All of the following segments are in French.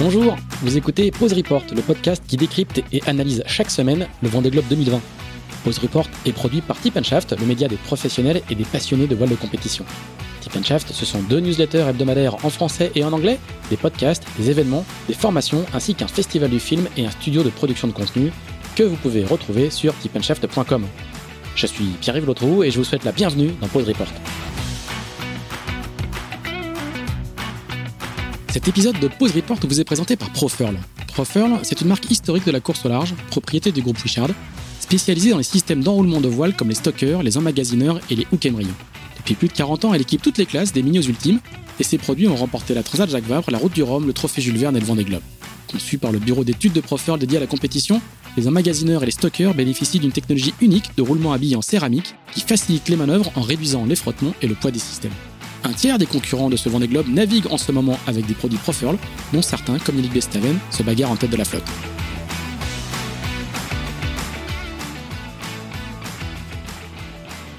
Bonjour, vous écoutez Pause Report, le podcast qui décrypte et analyse chaque semaine le Vendée Globe 2020. Pause Report est produit par Tip Shaft, le média des professionnels et des passionnés de voile de compétition. Tip ce sont deux newsletters hebdomadaires en français et en anglais, des podcasts, des événements, des formations, ainsi qu'un festival du film et un studio de production de contenu que vous pouvez retrouver sur tipandshaft.com. Je suis Pierre-Yves Lotrou et je vous souhaite la bienvenue dans Pause Report. Cet épisode de Pause Report vous est présenté par Profurl. Profurl, c'est une marque historique de la course au large, propriété du groupe Richard, spécialisée dans les systèmes d'enroulement de voile comme les stockers, les emmagasineurs et les hook. Depuis plus de 40 ans, elle équipe toutes les classes des minios ultimes, et ses produits ont remporté la Transat Jacques Vabre, la Route du Rhum, le Trophée Jules Verne et le Vendée Globe. Conçus par le bureau d'études de Profurl dédié à la compétition, les emmagasineurs et les stockers bénéficient d'une technologie unique de roulement habillé en céramique qui facilite les manœuvres en réduisant les frottements et le poids des systèmes. Un tiers des concurrents de ce Vendée Globe naviguent en ce moment avec des produits Profurl, dont certains, comme Yannick Bestaven, se bagarrent en tête de la flotte.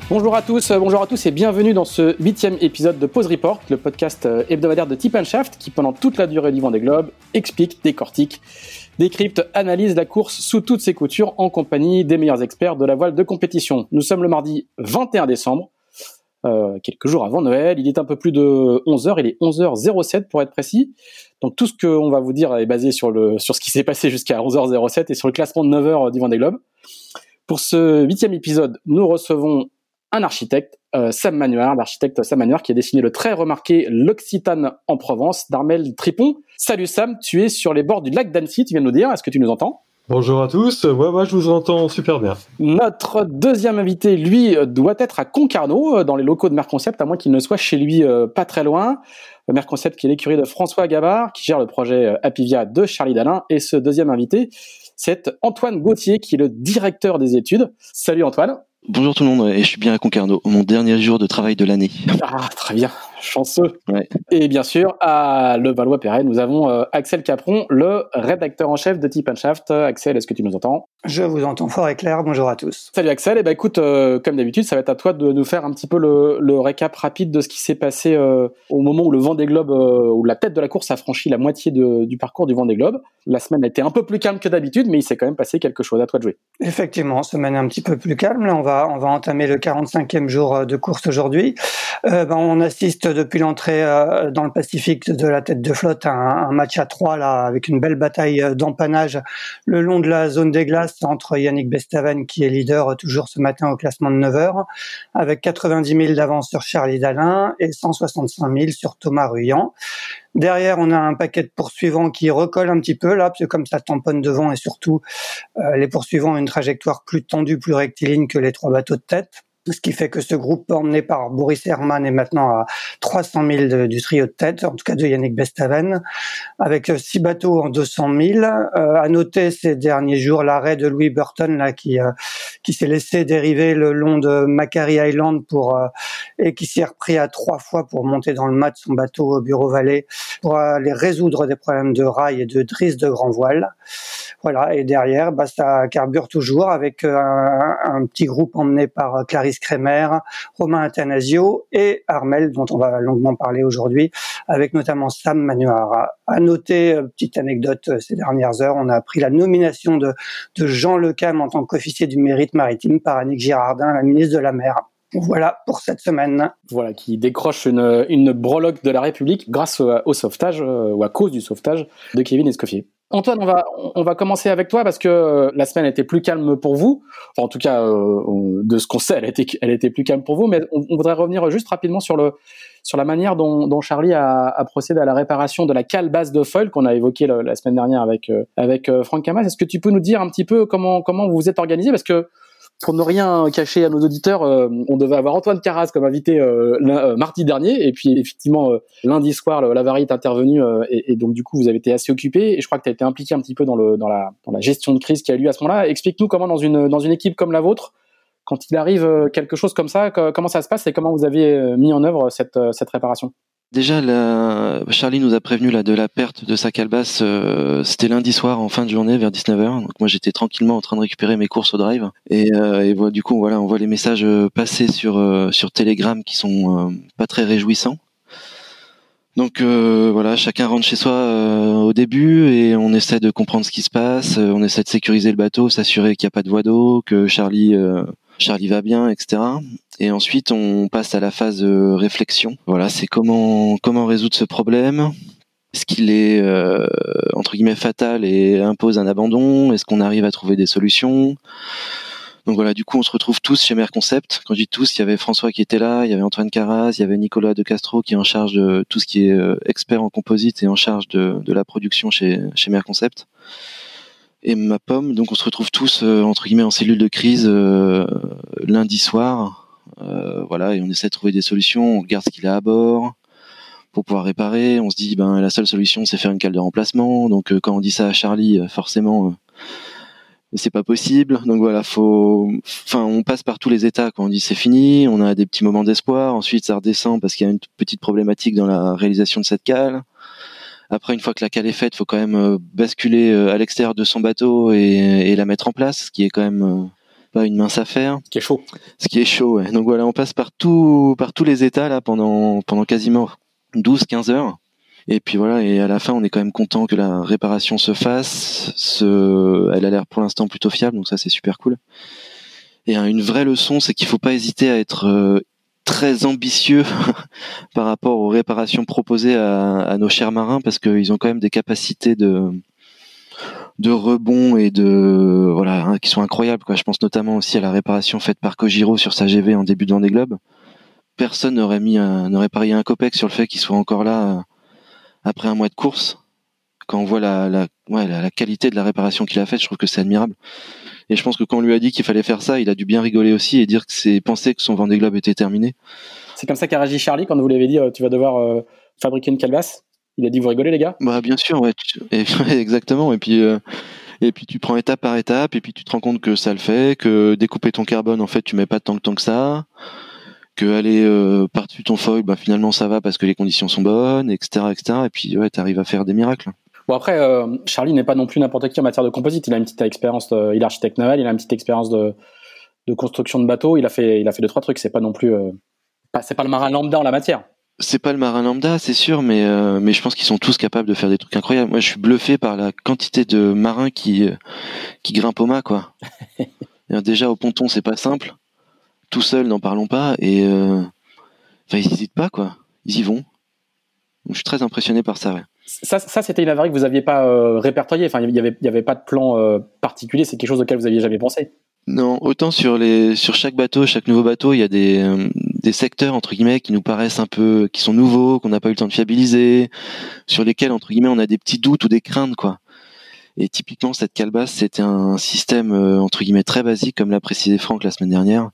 Bonjour à tous, bonjour à tous et bienvenue dans ce huitième épisode de Pause Report, le podcast euh, hebdomadaire de Tip Shaft qui, pendant toute la durée du Vendée Globe, explique, décortique, décrypte, analyse la course sous toutes ses coutures en compagnie des meilleurs experts de la voile de compétition. Nous sommes le mardi 21 décembre. Euh, quelques jours avant Noël. Il est un peu plus de 11h, il est 11h07 pour être précis. Donc tout ce qu'on va vous dire est basé sur, le, sur ce qui s'est passé jusqu'à 11h07 et sur le classement de 9h du Vendée Globe. Pour ce huitième épisode, nous recevons un architecte, euh, Sam Manuard, l'architecte Sam Manuard qui a dessiné le très remarqué L'Occitane en Provence d'Armel Tripon. Salut Sam, tu es sur les bords du lac d'Annecy, tu viens de nous dire, est-ce que tu nous entends? Bonjour à tous, ouais, ouais, je vous entends super bien. Notre deuxième invité, lui, doit être à Concarneau, euh, dans les locaux de Merconcept, à moins qu'il ne soit chez lui euh, pas très loin. Merconcept qui est l'écurie de François Gabard, qui gère le projet euh, Apivia de Charlie Dalin. Et ce deuxième invité, c'est Antoine Gauthier, qui est le directeur des études. Salut Antoine. Bonjour tout le monde, et je suis bien à Concarneau, mon dernier jour de travail de l'année. Ah, très bien, chanceux. Et bien sûr, à Le Valois-Perret, nous avons euh, Axel Capron, le rédacteur en chef de Tip Shaft. Axel, est-ce que tu nous entends? Je vous entends fort et clair, bonjour à tous. Salut Axel, et eh ben écoute, euh, comme d'habitude, ça va être à toi de nous faire un petit peu le, le récap rapide de ce qui s'est passé euh, au moment où le Vendée Globe, où la tête de la course a franchi la moitié de, du parcours du Vendée Globe. La semaine a été un peu plus calme que d'habitude, mais il s'est quand même passé quelque chose. À toi de jouer. Effectivement, semaine un petit peu plus calme. Là, on va, on va entamer le 45e jour de course aujourd'hui. Euh, ben, on assiste depuis l'entrée euh, dans le Pacifique de la tête de flotte un, match à trois avec une belle bataille d'empannage le long de la zone des glaces entre Yannick Bestaven qui est leader toujours ce matin au classement de 9 heures, avec 90 000 d'avance sur Charlie Dalin et 165 000 sur Thomas Ruyant. Derrière, on a un paquet de poursuivants qui recolle un petit peu là, parce que comme ça tamponne devant et surtout les poursuivants ont une trajectoire plus tendue, plus rectiligne que les trois bateaux de tête ce qui fait que ce groupe emmené par Boris Herman est maintenant à 300 000 du trio de tête, en tout cas de Yannick Bestaven, avec six bateaux en 200 000. Euh, à noter ces derniers jours l'arrêt de Louis Burton là qui euh, qui s'est laissé dériver le long de Macquarie Island pour euh, et qui s'est repris à trois fois pour monter dans le mât de son bateau au Bureau Vallée pour aller résoudre des problèmes de rail et de drisse de grand voile. Voilà, et derrière, bah, ça carbure toujours avec euh, un petit groupe emmené par Clarisse Crémer, Romain Athanasio et Armel, dont on va longuement parler aujourd'hui, avec notamment Sam Manuara. À noter, euh, petite anecdote euh, ces dernières heures, on a appris la nomination de, Jean Lecam en tant qu'officier du mérite maritime par Annick Girardin, la ministre de la Mer. Voilà pour cette semaine. Voilà, qui décroche une, une breloque de la République grâce au, sauvetage, euh, ou à cause du sauvetage de Kevin Escoffier. Antoine, on va, on va commencer avec toi parce que euh, la semaine était plus calme pour vous. Enfin, en tout cas, euh, de ce qu'on sait, elle était, elle était plus calme pour vous. Mais on, voudrait revenir juste rapidement sur, le, sur la manière dont, dont Charlie a, a, procédé à la réparation de la cale basse de foil qu'on a évoqué la, semaine dernière avec, avec Franck Camas. Est-ce que tu peux nous dire un petit peu comment, comment vous vous êtes organisé? Parce que pour ne rien cacher à nos auditeurs, euh, on devait avoir Antoine Carras comme invité euh, euh, mardi dernier, et puis effectivement lundi soir, la l'avarie est intervenue, et, donc du coup vous avez été assez occupé, et je crois que tu as été impliqué un petit peu dans, la, gestion de crise qui a eu lieu à ce moment-là. Explique-nous comment dans une, dans une équipe comme la vôtre, quand il arrive quelque chose comme ça, comment ça se passe et comment vous avez mis en œuvre cette réparation? Déjà. Charlie nous a prévenu de la perte de sa calebasse. Euh, c'était lundi soir en fin de journée vers 19h. Donc moi j'étais tranquillement en train de récupérer mes courses au drive. Et, euh, du coup on voit les messages euh, passer sur sur Telegram qui sont pas très réjouissants. Donc voilà, chacun rentre chez soi au début et on essaie de comprendre ce qui se passe, on essaie de sécuriser le bateau, s'assurer qu'il n'y a pas de voie d'eau, que Charlie Charlie va bien, etc. Et ensuite on passe à la phase de réflexion. Voilà, c'est comment comment résoudre ce problème. Est-ce qu'il est entre guillemets fatal et impose un abandon? Est-ce qu'on arrive à trouver des solutions? Donc voilà, du coup, on se retrouve tous chez Mer Concept. Quand je dis tous, il y avait François qui était là, il y avait Antoine Carras, il y avait Nicolas de Castro qui est en charge de tout ce qui est euh, expert en composite et en charge de, la production chez, chez Mer Concept. Et ma pomme, donc on se retrouve tous euh, entre guillemets en cellule de crise euh, lundi soir. voilà, et on essaie de trouver des solutions. On regarde ce qu'il a à bord pour pouvoir réparer. On se dit, ben la seule solution, c'est faire une cale de remplacement. Donc quand on dit ça à Charlie, forcément c'est pas possible. Donc voilà, faut, enfin, on passe par tous les états. Quand on dit c'est fini, on a des petits moments d'espoir. Ensuite, ça redescend parce qu'il y a une petite problématique dans la réalisation de cette cale. Après, une fois que la cale est faite, faut quand même euh, basculer euh, à l'extérieur de son bateau et, et, la mettre en place, ce qui est quand même euh, pas une mince affaire. Ce qui est chaud. Ce qui est chaud, ouais. Donc voilà, on passe par tout, par tous les états là pendant pendant quasiment 12-15 heures. Et puis voilà, et à la fin, on est quand même content que la réparation se fasse. Ce... Elle a l'air pour l'instant plutôt fiable, donc ça c'est super cool. Et une vraie leçon, c'est qu'il faut pas hésiter à être très ambitieux par rapport aux réparations proposées à, nos chers marins, parce qu'ils ont quand même des capacités de de rebond et de voilà hein, qui sont incroyables. Je pense notamment aussi à la réparation faite par Kojiro sur sa GV en début de Vendée Globe. Personne n'aurait mis n'aurait parié un copec sur le fait qu'il soit encore là après un mois de course, quand on voit la, la, ouais, la, qualité de la réparation qu'il a faite, je trouve que c'est admirable. Et je pense que quand on lui a dit qu'il fallait faire ça, il a dû bien rigoler aussi et dire que c'est penser que son Vendée Globe était terminé. C'est comme ça qu'a réagi Charlie quand vous lui avez dit euh, tu vas devoir euh, fabriquer une calebasse. Il a dit vous rigolez les gars? Bah bien sûr, ouais, exactement. Et puis euh, et puis tu prends étape par étape et puis tu te rends compte que ça le fait, que découper ton carbone en fait tu mets pas tant que tant que ça que aller euh, par-dessus ton foil, bah, finalement ça va parce que les conditions sont bonnes, etc. etc. et puis ouais, tu arrives à faire des miracles. Bon après, euh, Charlie n'est pas non plus n'importe qui en matière de composite. Il a une petite expérience, il est architecte naval, il a une petite expérience de, de construction de bateaux. Il a fait, il a fait deux trois trucs. C'est pas non plus, euh, c'est pas le marin lambda en la matière. C'est pas le marin lambda, c'est sûr, mais euh, mais je pense qu'ils sont tous capables de faire des trucs incroyables. Moi, je suis bluffé par la quantité de marins qui qui grimpent au mât, quoi. Déjà au ponton, c'est pas simple tout seul, n'en parlons pas. Et enfin, ils n'hésitent pas, quoi. Ils y vont. Donc, je suis très impressionné par ça. Ça, ça c'était une avarie que vous n'aviez pas euh, répertoriée. Enfin, il n'y avait, avait pas de plan euh, particulier. C'est quelque chose auquel vous aviez jamais pensé. Non, autant sur les sur chaque bateau, chaque nouveau bateau, il y a des des secteurs entre guillemets qui nous paraissent un peu qui sont nouveaux, qu'on n'a pas eu le temps de fiabiliser, sur lesquels entre guillemets on a des petits doutes ou des craintes quoi. Et typiquement cette calebasse, c'était un système entre guillemets très basique comme l'a précisé Franck la semaine dernière.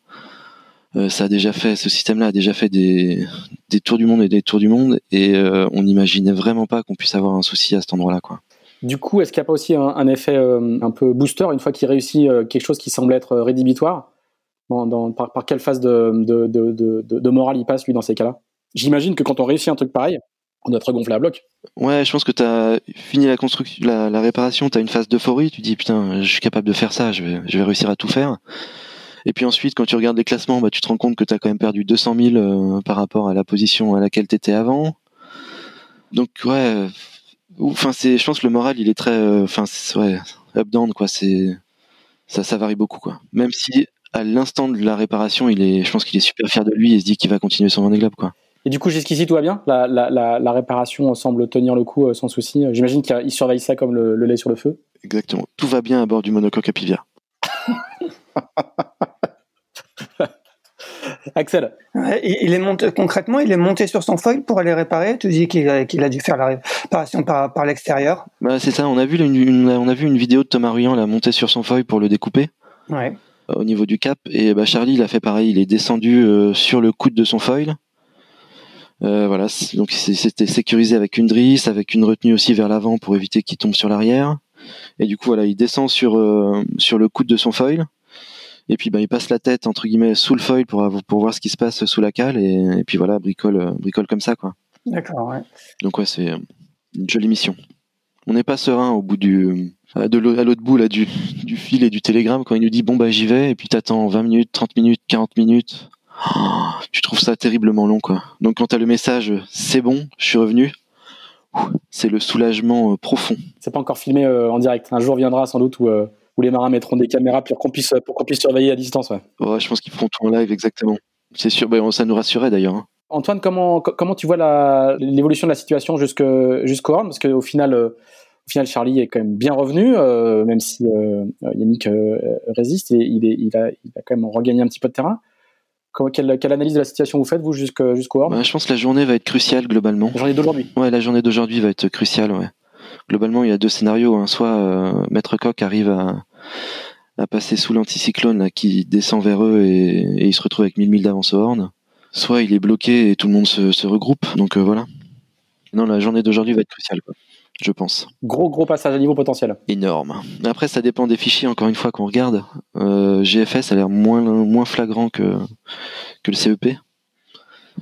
Euh, ça a déjà fait, ce système-là a déjà fait des, des tours du monde et des tours du monde, et euh, on n'imaginait vraiment pas qu'on puisse avoir un souci à cet endroit-là, quoi. Du coup, est-ce qu'il n'y a pas aussi un, effet euh, un peu booster une fois qu'il réussit quelque chose qui semble être rédhibitoire? Dans, par, quelle phase de, de, de, de, morale il passe, lui, dans ces cas-là? J'imagine que quand on réussit un truc pareil, on doit être gonflé à bloc. Ouais, je pense que tu as fini la construction, la, la réparation, tu as une phase d'euphorie, tu dis putain, je suis capable de faire ça, je vais, je vais réussir à tout faire. Et puis ensuite, quand tu regardes les classements, bah, tu te rends compte que tu as quand même perdu 200 000 euh, par rapport à la position à laquelle tu étais avant. Donc ouais, enfin c'est, je pense que le moral il est très, euh, enfin ouais, up down quoi. C'est ça, ça varie beaucoup quoi. Même si à l'instant de la réparation, il est, je pense qu'il est super fier de lui et se dit qu'il va continuer son Vendée Globe quoi. Et du coup, jusqu'ici, tout va bien? La, la, la, la, réparation semble tenir le coup euh, sans souci. J'imagine qu'il surveille ça comme le, le, lait sur le feu. Exactement. Tout va bien à bord du monocoque Apivia. Axel. il est monté, concrètement, il est monté sur son foil pour aller réparer. Tu dis qu'il a, dû faire la réparation par, par l'extérieur. Bah, c'est ça. On a vu une, on a vu une vidéo de Thomas Ruyant là monter sur son foil pour le découper. Ouais. Au niveau du cap. Et bah, Charlie, il a fait pareil. Il est descendu euh, sur le coude de son foil. Euh, voilà. Donc c'était sécurisé avec une drisse, avec une retenue aussi vers l'avant pour éviter qu'il tombe sur l'arrière. Et du coup, voilà, il descend sur euh, sur le coude de son foil et puis bah, il passe la tête entre guillemets sous le foil pour pour voir ce qui se passe sous la cale et, puis voilà bricole euh, bricole comme ça quoi. D'accord. Ouais. Donc ouais c'est une jolie mission. On n'est pas serein au bout du à l'autre bout là du, du fil et du télégramme quand il nous dit bon bah j'y vais et puis t'attends 20 minutes, 30 minutes, 40 minutes. oh, tu trouves ça terriblement long, quoi. Donc quand t'as le message, c'est bon, je suis revenu, c'est le soulagement profond. C'est pas encore filmé en direct. Un jour viendra sans doute où, où les marins mettront des caméras pour qu'on puisse, pour qu'on puisse surveiller à distance. Ouais. je pense qu'ils feront tout en live, exactement. C'est sûr, ben, ça nous rassurait d'ailleurs. Hein. Antoine, comment, comment tu vois l'évolution de la situation jusqu'au Horn? Parce qu'au final, euh, au final, Charlie est quand même bien revenu, euh, même si euh, Yannick résiste et il, est, il, a, il, a, quand même regagné un petit peu de terrain. Quelle, quelle, analyse de la situation vous faites, vous, jusqu'au Horn? Bah, Je pense que la journée va être cruciale globalement. La journée d'aujourd'hui Ouais, la journée d'aujourd'hui va être cruciale, ouais. Globalement, il y a deux scénarios. Hein. Soit Maître Coq arrive à, à passer sous l'anticyclone qui descend vers eux et, et il se retrouve avec 1000 milles d'avance au Horn soit il est bloqué et tout le monde se, regroupe. Donc euh, voilà. Non, la journée d'aujourd'hui va être cruciale, je pense. Gros, gros passage à niveau potentiel. Énorme. Après, ça dépend des fichiers, encore une fois, qu'on regarde. Euh, GFS a l'air moins, moins flagrant que, que le CEP.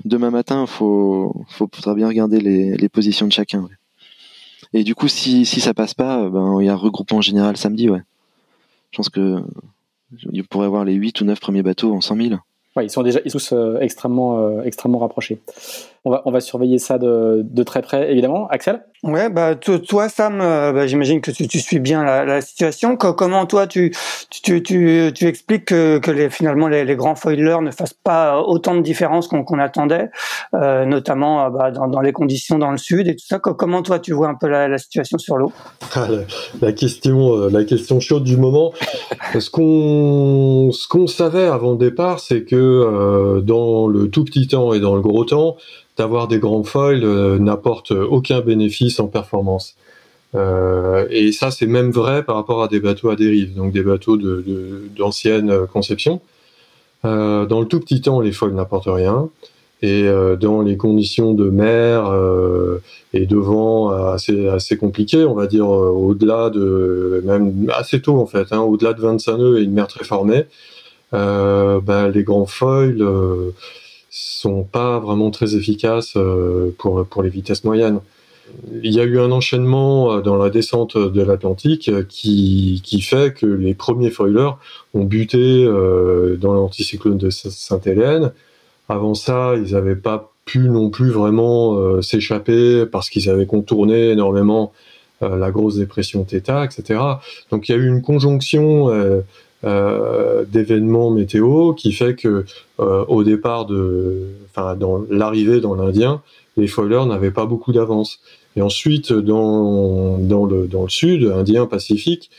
Demain matin, il faut, faudra bien regarder les, positions de chacun. Et du coup, si, si ça passe pas, ben, il y a un regroupement général samedi, ouais. Je pense que on pourrait avoir les 8 ou 9 premiers bateaux en 100 000 ils sont déjà tous euh, extrêmement, euh, extrêmement rapprochés. On va, on va surveiller ça de, de très près, évidemment. Axel? Ouais, bah toi, Sam, euh, bah, j'imagine que tu, tu, suis bien la, la situation. comment toi, tu, tu, tu, tu expliques que, que les, finalement les, les, grands foilers ne fassent pas autant de différences qu'on attendait, euh, notamment bah, dans, dans, les conditions dans le sud et tout ça. comment toi, tu vois un peu la, la situation sur l'eau? Ah, la, question, la question chaude du moment. ce qu'on, ce qu'on savait avant le départ, c'est que euh, dans le tout petit temps et dans le gros temps, d'avoir des grands foils euh, n'apporte aucun bénéfice en performance. Euh, et ça, c'est même vrai par rapport à des bateaux à dérive, donc des bateaux d'ancienne conception. Dans le tout petit temps, les foils n'apportent rien. Et dans les conditions de mer et de vent assez, assez compliquées, on va dire au-delà de, même assez tôt en fait, hein, au-delà de 25 nœuds et une mer très formée, ben, les grands foils sont pas vraiment très efficaces euh, pour, pour les vitesses moyennes. Il y a eu un enchaînement euh, dans la descente de l'Atlantique euh, qui, qui fait que les premiers foilers ont buté dans l'anticyclone de Sainte-Hélène. Avant ça, ils n'avaient pas pu non plus vraiment s'échapper parce qu'ils avaient contourné énormément la grosse dépression Theta, etc. Donc il y a eu une conjonction euh, d'événements météo qui fait que euh, au départ de, enfin dans l'arrivée dans l'Indien, les foilers n'avaient pas beaucoup d'avance. Et ensuite dans dans le dans le sud, Indien Pacifique,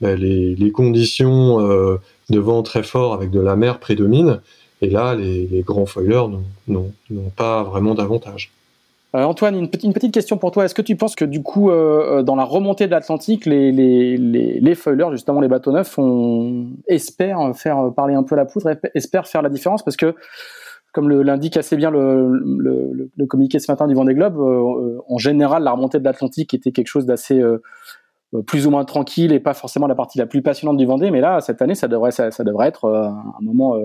ben, les, les conditions euh, de vent très fort avec de la mer prédominent. Et là, les, les grands foilers n'ont pas vraiment d'avantage. Euh, Antoine, une petite, question pour toi. Est-ce que tu penses que du coup, euh, euh, dans la remontée de l'Atlantique, les, les, foilers, justement les bateaux neufs, on espère faire parler un peu la poudre, espèrent faire la différence? Parce que, comme l'indique assez bien le, communiqué ce matin du Vendée Globe, en général, la remontée de l'Atlantique était quelque chose d'assez plus ou moins tranquille et pas forcément la partie la plus passionnante du Vendée. Mais là, cette année, ça devrait être un moment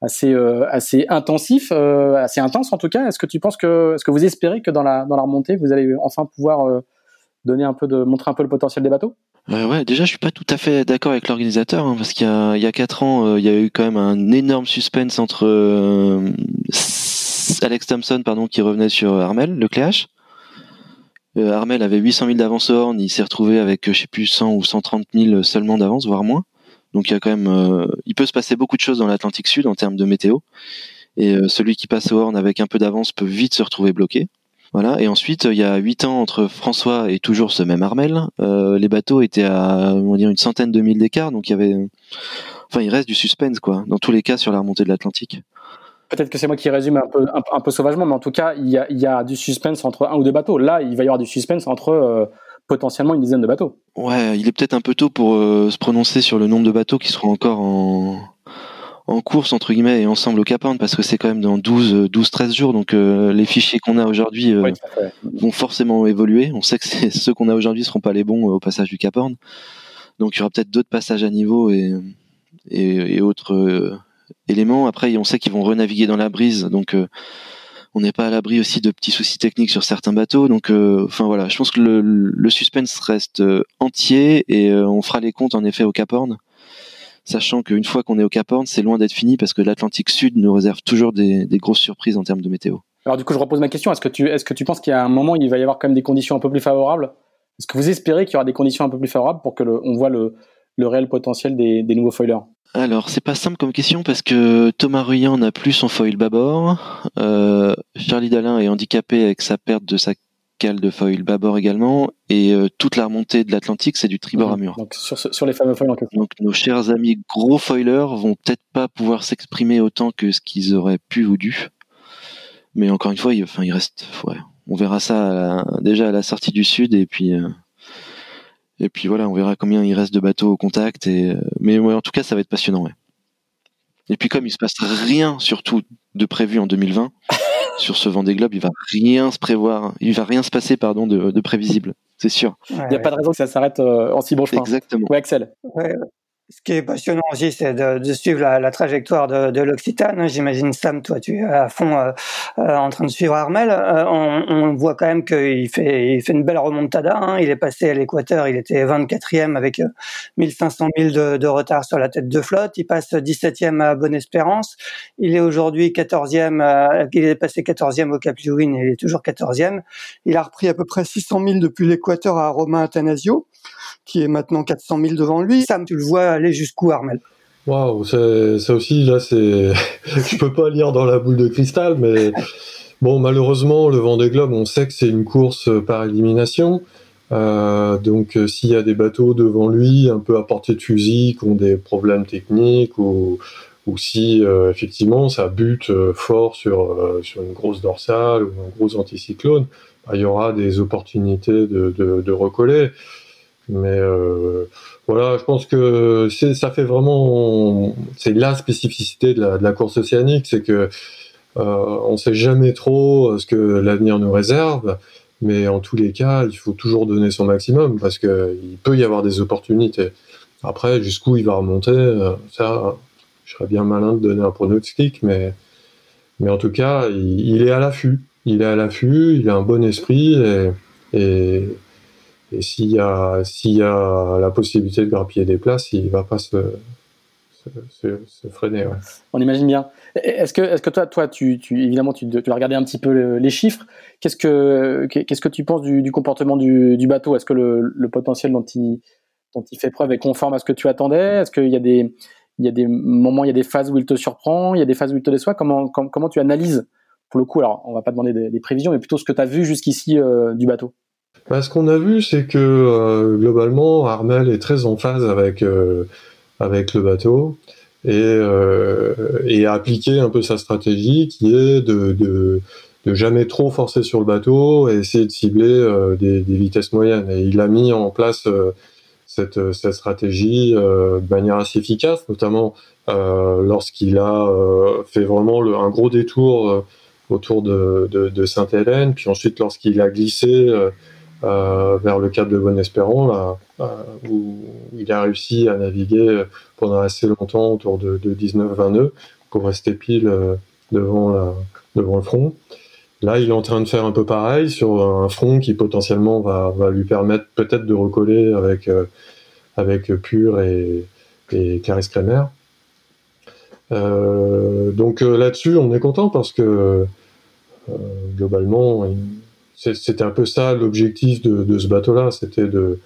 assez euh, assez intensif, euh, assez intense en tout cas. Est-ce que tu penses que, est-ce que vous espérez que dans la dans la remontée, vous allez enfin pouvoir euh, donner un peu de montrer un peu le potentiel des bateaux? Ouais, déjà, je suis pas tout à fait d'accord avec l'organisateur hein, parce qu'il y a il y a quatre ans, il y a eu quand même un énorme suspense entre Alex Thompson, pardon, qui revenait sur Armel, le Cléache. Armel avait 800 000 d'avance Horn, il s'est retrouvé avec je sais plus 100 ou 130 000 seulement d'avance, voire moins. Donc il euh, il peut se passer beaucoup de choses dans l'Atlantique Sud en termes de météo. Et euh, celui qui passe au Horn avec un peu d'avance peut vite se retrouver bloqué. Voilà. Et ensuite, il y a huit ans entre François et toujours ce même Armel, euh, les bateaux étaient à on va une centaine de milles d'écart, donc il y avait, enfin, il reste du suspense quoi. Dans tous les cas, sur la remontée de l'Atlantique. Peut-être que c'est moi qui résume un peu, un, peu sauvagement, mais en tout cas, il y, a, il y a du suspense entre un ou deux bateaux. Là, il va y avoir du suspense entre potentiellement une dizaine de bateaux. Ouais, il est peut-être un peu tôt pour euh, se prononcer sur le nombre de bateaux qui seront encore en, en course entre guillemets et ensemble au Cap Horn parce que c'est quand même dans 12 12 13 jours. Donc euh, les fichiers qu'on a aujourd'hui euh, vont forcément évoluer. On sait que ceux qu'on a aujourd'hui seront pas les bons au passage du Cap Horn. Donc il y aura peut-être d'autres passages à niveau et et, et autres éléments. Après on sait qu'ils vont renaviguer dans la brise. Donc on n'est pas à l'abri aussi de petits soucis techniques sur certains bateaux. Donc, euh, enfin voilà, je pense que le, suspense reste euh, entier et euh, on fera les comptes en effet au Cap Horn. sachant qu'une fois qu'on est au Cap Horn, c'est loin d'être fini parce que l'Atlantique Sud nous réserve toujours des, grosses surprises en termes de météo. Alors du coup, je repose ma question. Est-ce que tu, est-ce que tu penses qu'il y a un moment où il va y avoir quand même des conditions un peu plus favorables? Est-ce que vous espérez qu'il y aura des conditions un peu plus favorables pour que on voit le, réel potentiel des, nouveaux foilers? Alors, c'est pas simple comme question parce que Thomas Ruyant n'a plus son foil bâbord. Euh, Charlie Dalin est handicapé avec sa perte de sa cale de foil bâbord également. Et euh, toute la remontée de l'Atlantique, c'est du tribord à mur. Donc, sur, les fameux foils en question. Donc, nos chers amis gros foilers vont peut-être pas pouvoir s'exprimer autant que ce qu'ils auraient pu ou dû. Mais encore une fois, il, enfin, il reste. Ouais, on verra ça déjà à la sortie du sud et puis. Euh, et puis voilà, on verra combien il reste de bateaux au contact. Et, euh, mais ouais, en tout cas, ça va être passionnant. Ouais. Et puis comme il se passe rien, surtout de prévu en 2020, sur ce Vendée Globe, il va rien se prévoir, il va rien se passer, pardon, de, prévisible, c'est sûr. il n'y a pas de raison que ça s'arrête euh, en si bon chemin. Exactement. Ouais, Axel. Ouais, ce qui est passionnant aussi, c'est de, de, suivre la, la trajectoire de, de l'Occitane. J'imagine Sam, toi, tu es à fond euh, euh en train de suivre Armel. Euh, on, on, voit quand même qu'il fait, il fait une belle remontada. Hein. Il est passé à l'équateur, il était 24e avec 1500 euh, 000 de, de, retard sur la tête de flotte. Il passe 17e à Bonne-Espérance. Il est aujourd'hui 14e. il est passé 14e au Cap Lewin il est toujours 14e. Il a repris à peu près 600 000 depuis l'équateur à Romain Athanasio qui est maintenant 400 000 devant lui. Sam, tu le vois aller jusqu'où, Armel? Waouh, ça aussi, là, c'est. Je peux pas lire dans la boule de cristal, mais bon, malheureusement, le Vendée Globe, on sait que c'est une course par élimination. Euh, donc, euh, s'il y a des bateaux devant lui, un peu à portée de fusil, qui ont des problèmes techniques, ou, ou si euh, effectivement ça bute fort sur, sur une grosse dorsale ou un gros anticyclone, bah, il y aura des opportunités de, recoller. Mais euh, voilà, je pense que ça fait vraiment, c'est la spécificité de la, course océanique, c'est que euh, on sait jamais trop ce que l'avenir nous réserve, mais en tous les cas, il faut toujours donner son maximum parce que il peut y avoir des opportunités. Après, jusqu'où il va remonter, euh, ça, je serais bien malin de donner un pronostic, mais mais en tout cas, il, est à l'affût. Il est à l'affût, il a un bon esprit et et s'il y a la possibilité de grappiller des places, il va pas se freiner. On imagine bien. Est-ce que, toi, toi, tu, évidemment, tu, tu, as regardé un petit peu les chiffres. Qu'est-ce que, tu penses du, comportement du, bateau? Est-ce que le, potentiel dont il, fait preuve est conforme à ce que tu attendais? Est-ce qu'il y a des, moments, il y a des phases où il te surprend, il y a des phases où il te déçoit? Comment, tu analyses? Pour le coup Alors, on va pas demander des, des prévisions, mais plutôt ce que tu as vu jusqu'ici euh, du bateau. Bah, ce qu'on a vu, c'est que euh, globalement, Armel est très en phase avec euh, avec le bateau et, euh, et a appliqué un peu sa stratégie, qui est de, de, de jamais trop forcer sur le bateau et essayer de cibler euh, des, des, vitesses moyennes. Et il a mis en place cette, cette stratégie de manière assez efficace, notamment lorsqu'il a fait vraiment le, un gros détour autour de, de, de Sainte-Hélène, puis ensuite lorsqu'il a glissé euh, vers le cap de Bon-Espérant, là, euh, où il a réussi à naviguer pendant assez longtemps, autour de, de 19-20 nœuds, pour rester pile euh, devant, le front. Là, il est en train de faire un peu pareil sur un front qui potentiellement va, lui permettre peut-être de recoller avec, avec Pure et, et Clarisse. Euh, donc là-dessus, on est content parce que globalement, c'était un peu ça l'objectif de, ce bateau-là, c'était de,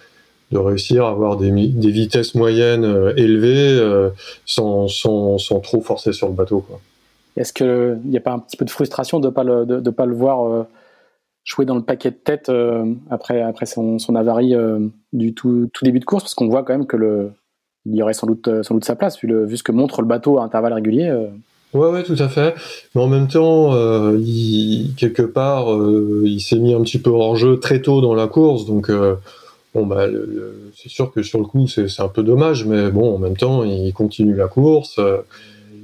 réussir à avoir des, vitesses moyennes euh, élevées euh, sans, trop forcer sur le bateau. Est-ce qu'il n'y a pas un petit peu de frustration de ne pas, le, voir euh, jouer dans le paquet de tête après, son, avarie du tout, début de course? Parce qu'on voit quand même que le, il y aurait sans doute, sa place, vu ce que montre le bateau à intervalles réguliers. Ouais, ouais, tout à fait. Mais en même temps, euh, il, quelque part, euh, il s'est mis un petit peu hors jeu très tôt dans la course, donc euh, bon, bah, c'est sûr que sur le coup, c'est un peu dommage, mais bon, en même temps, il continue la course.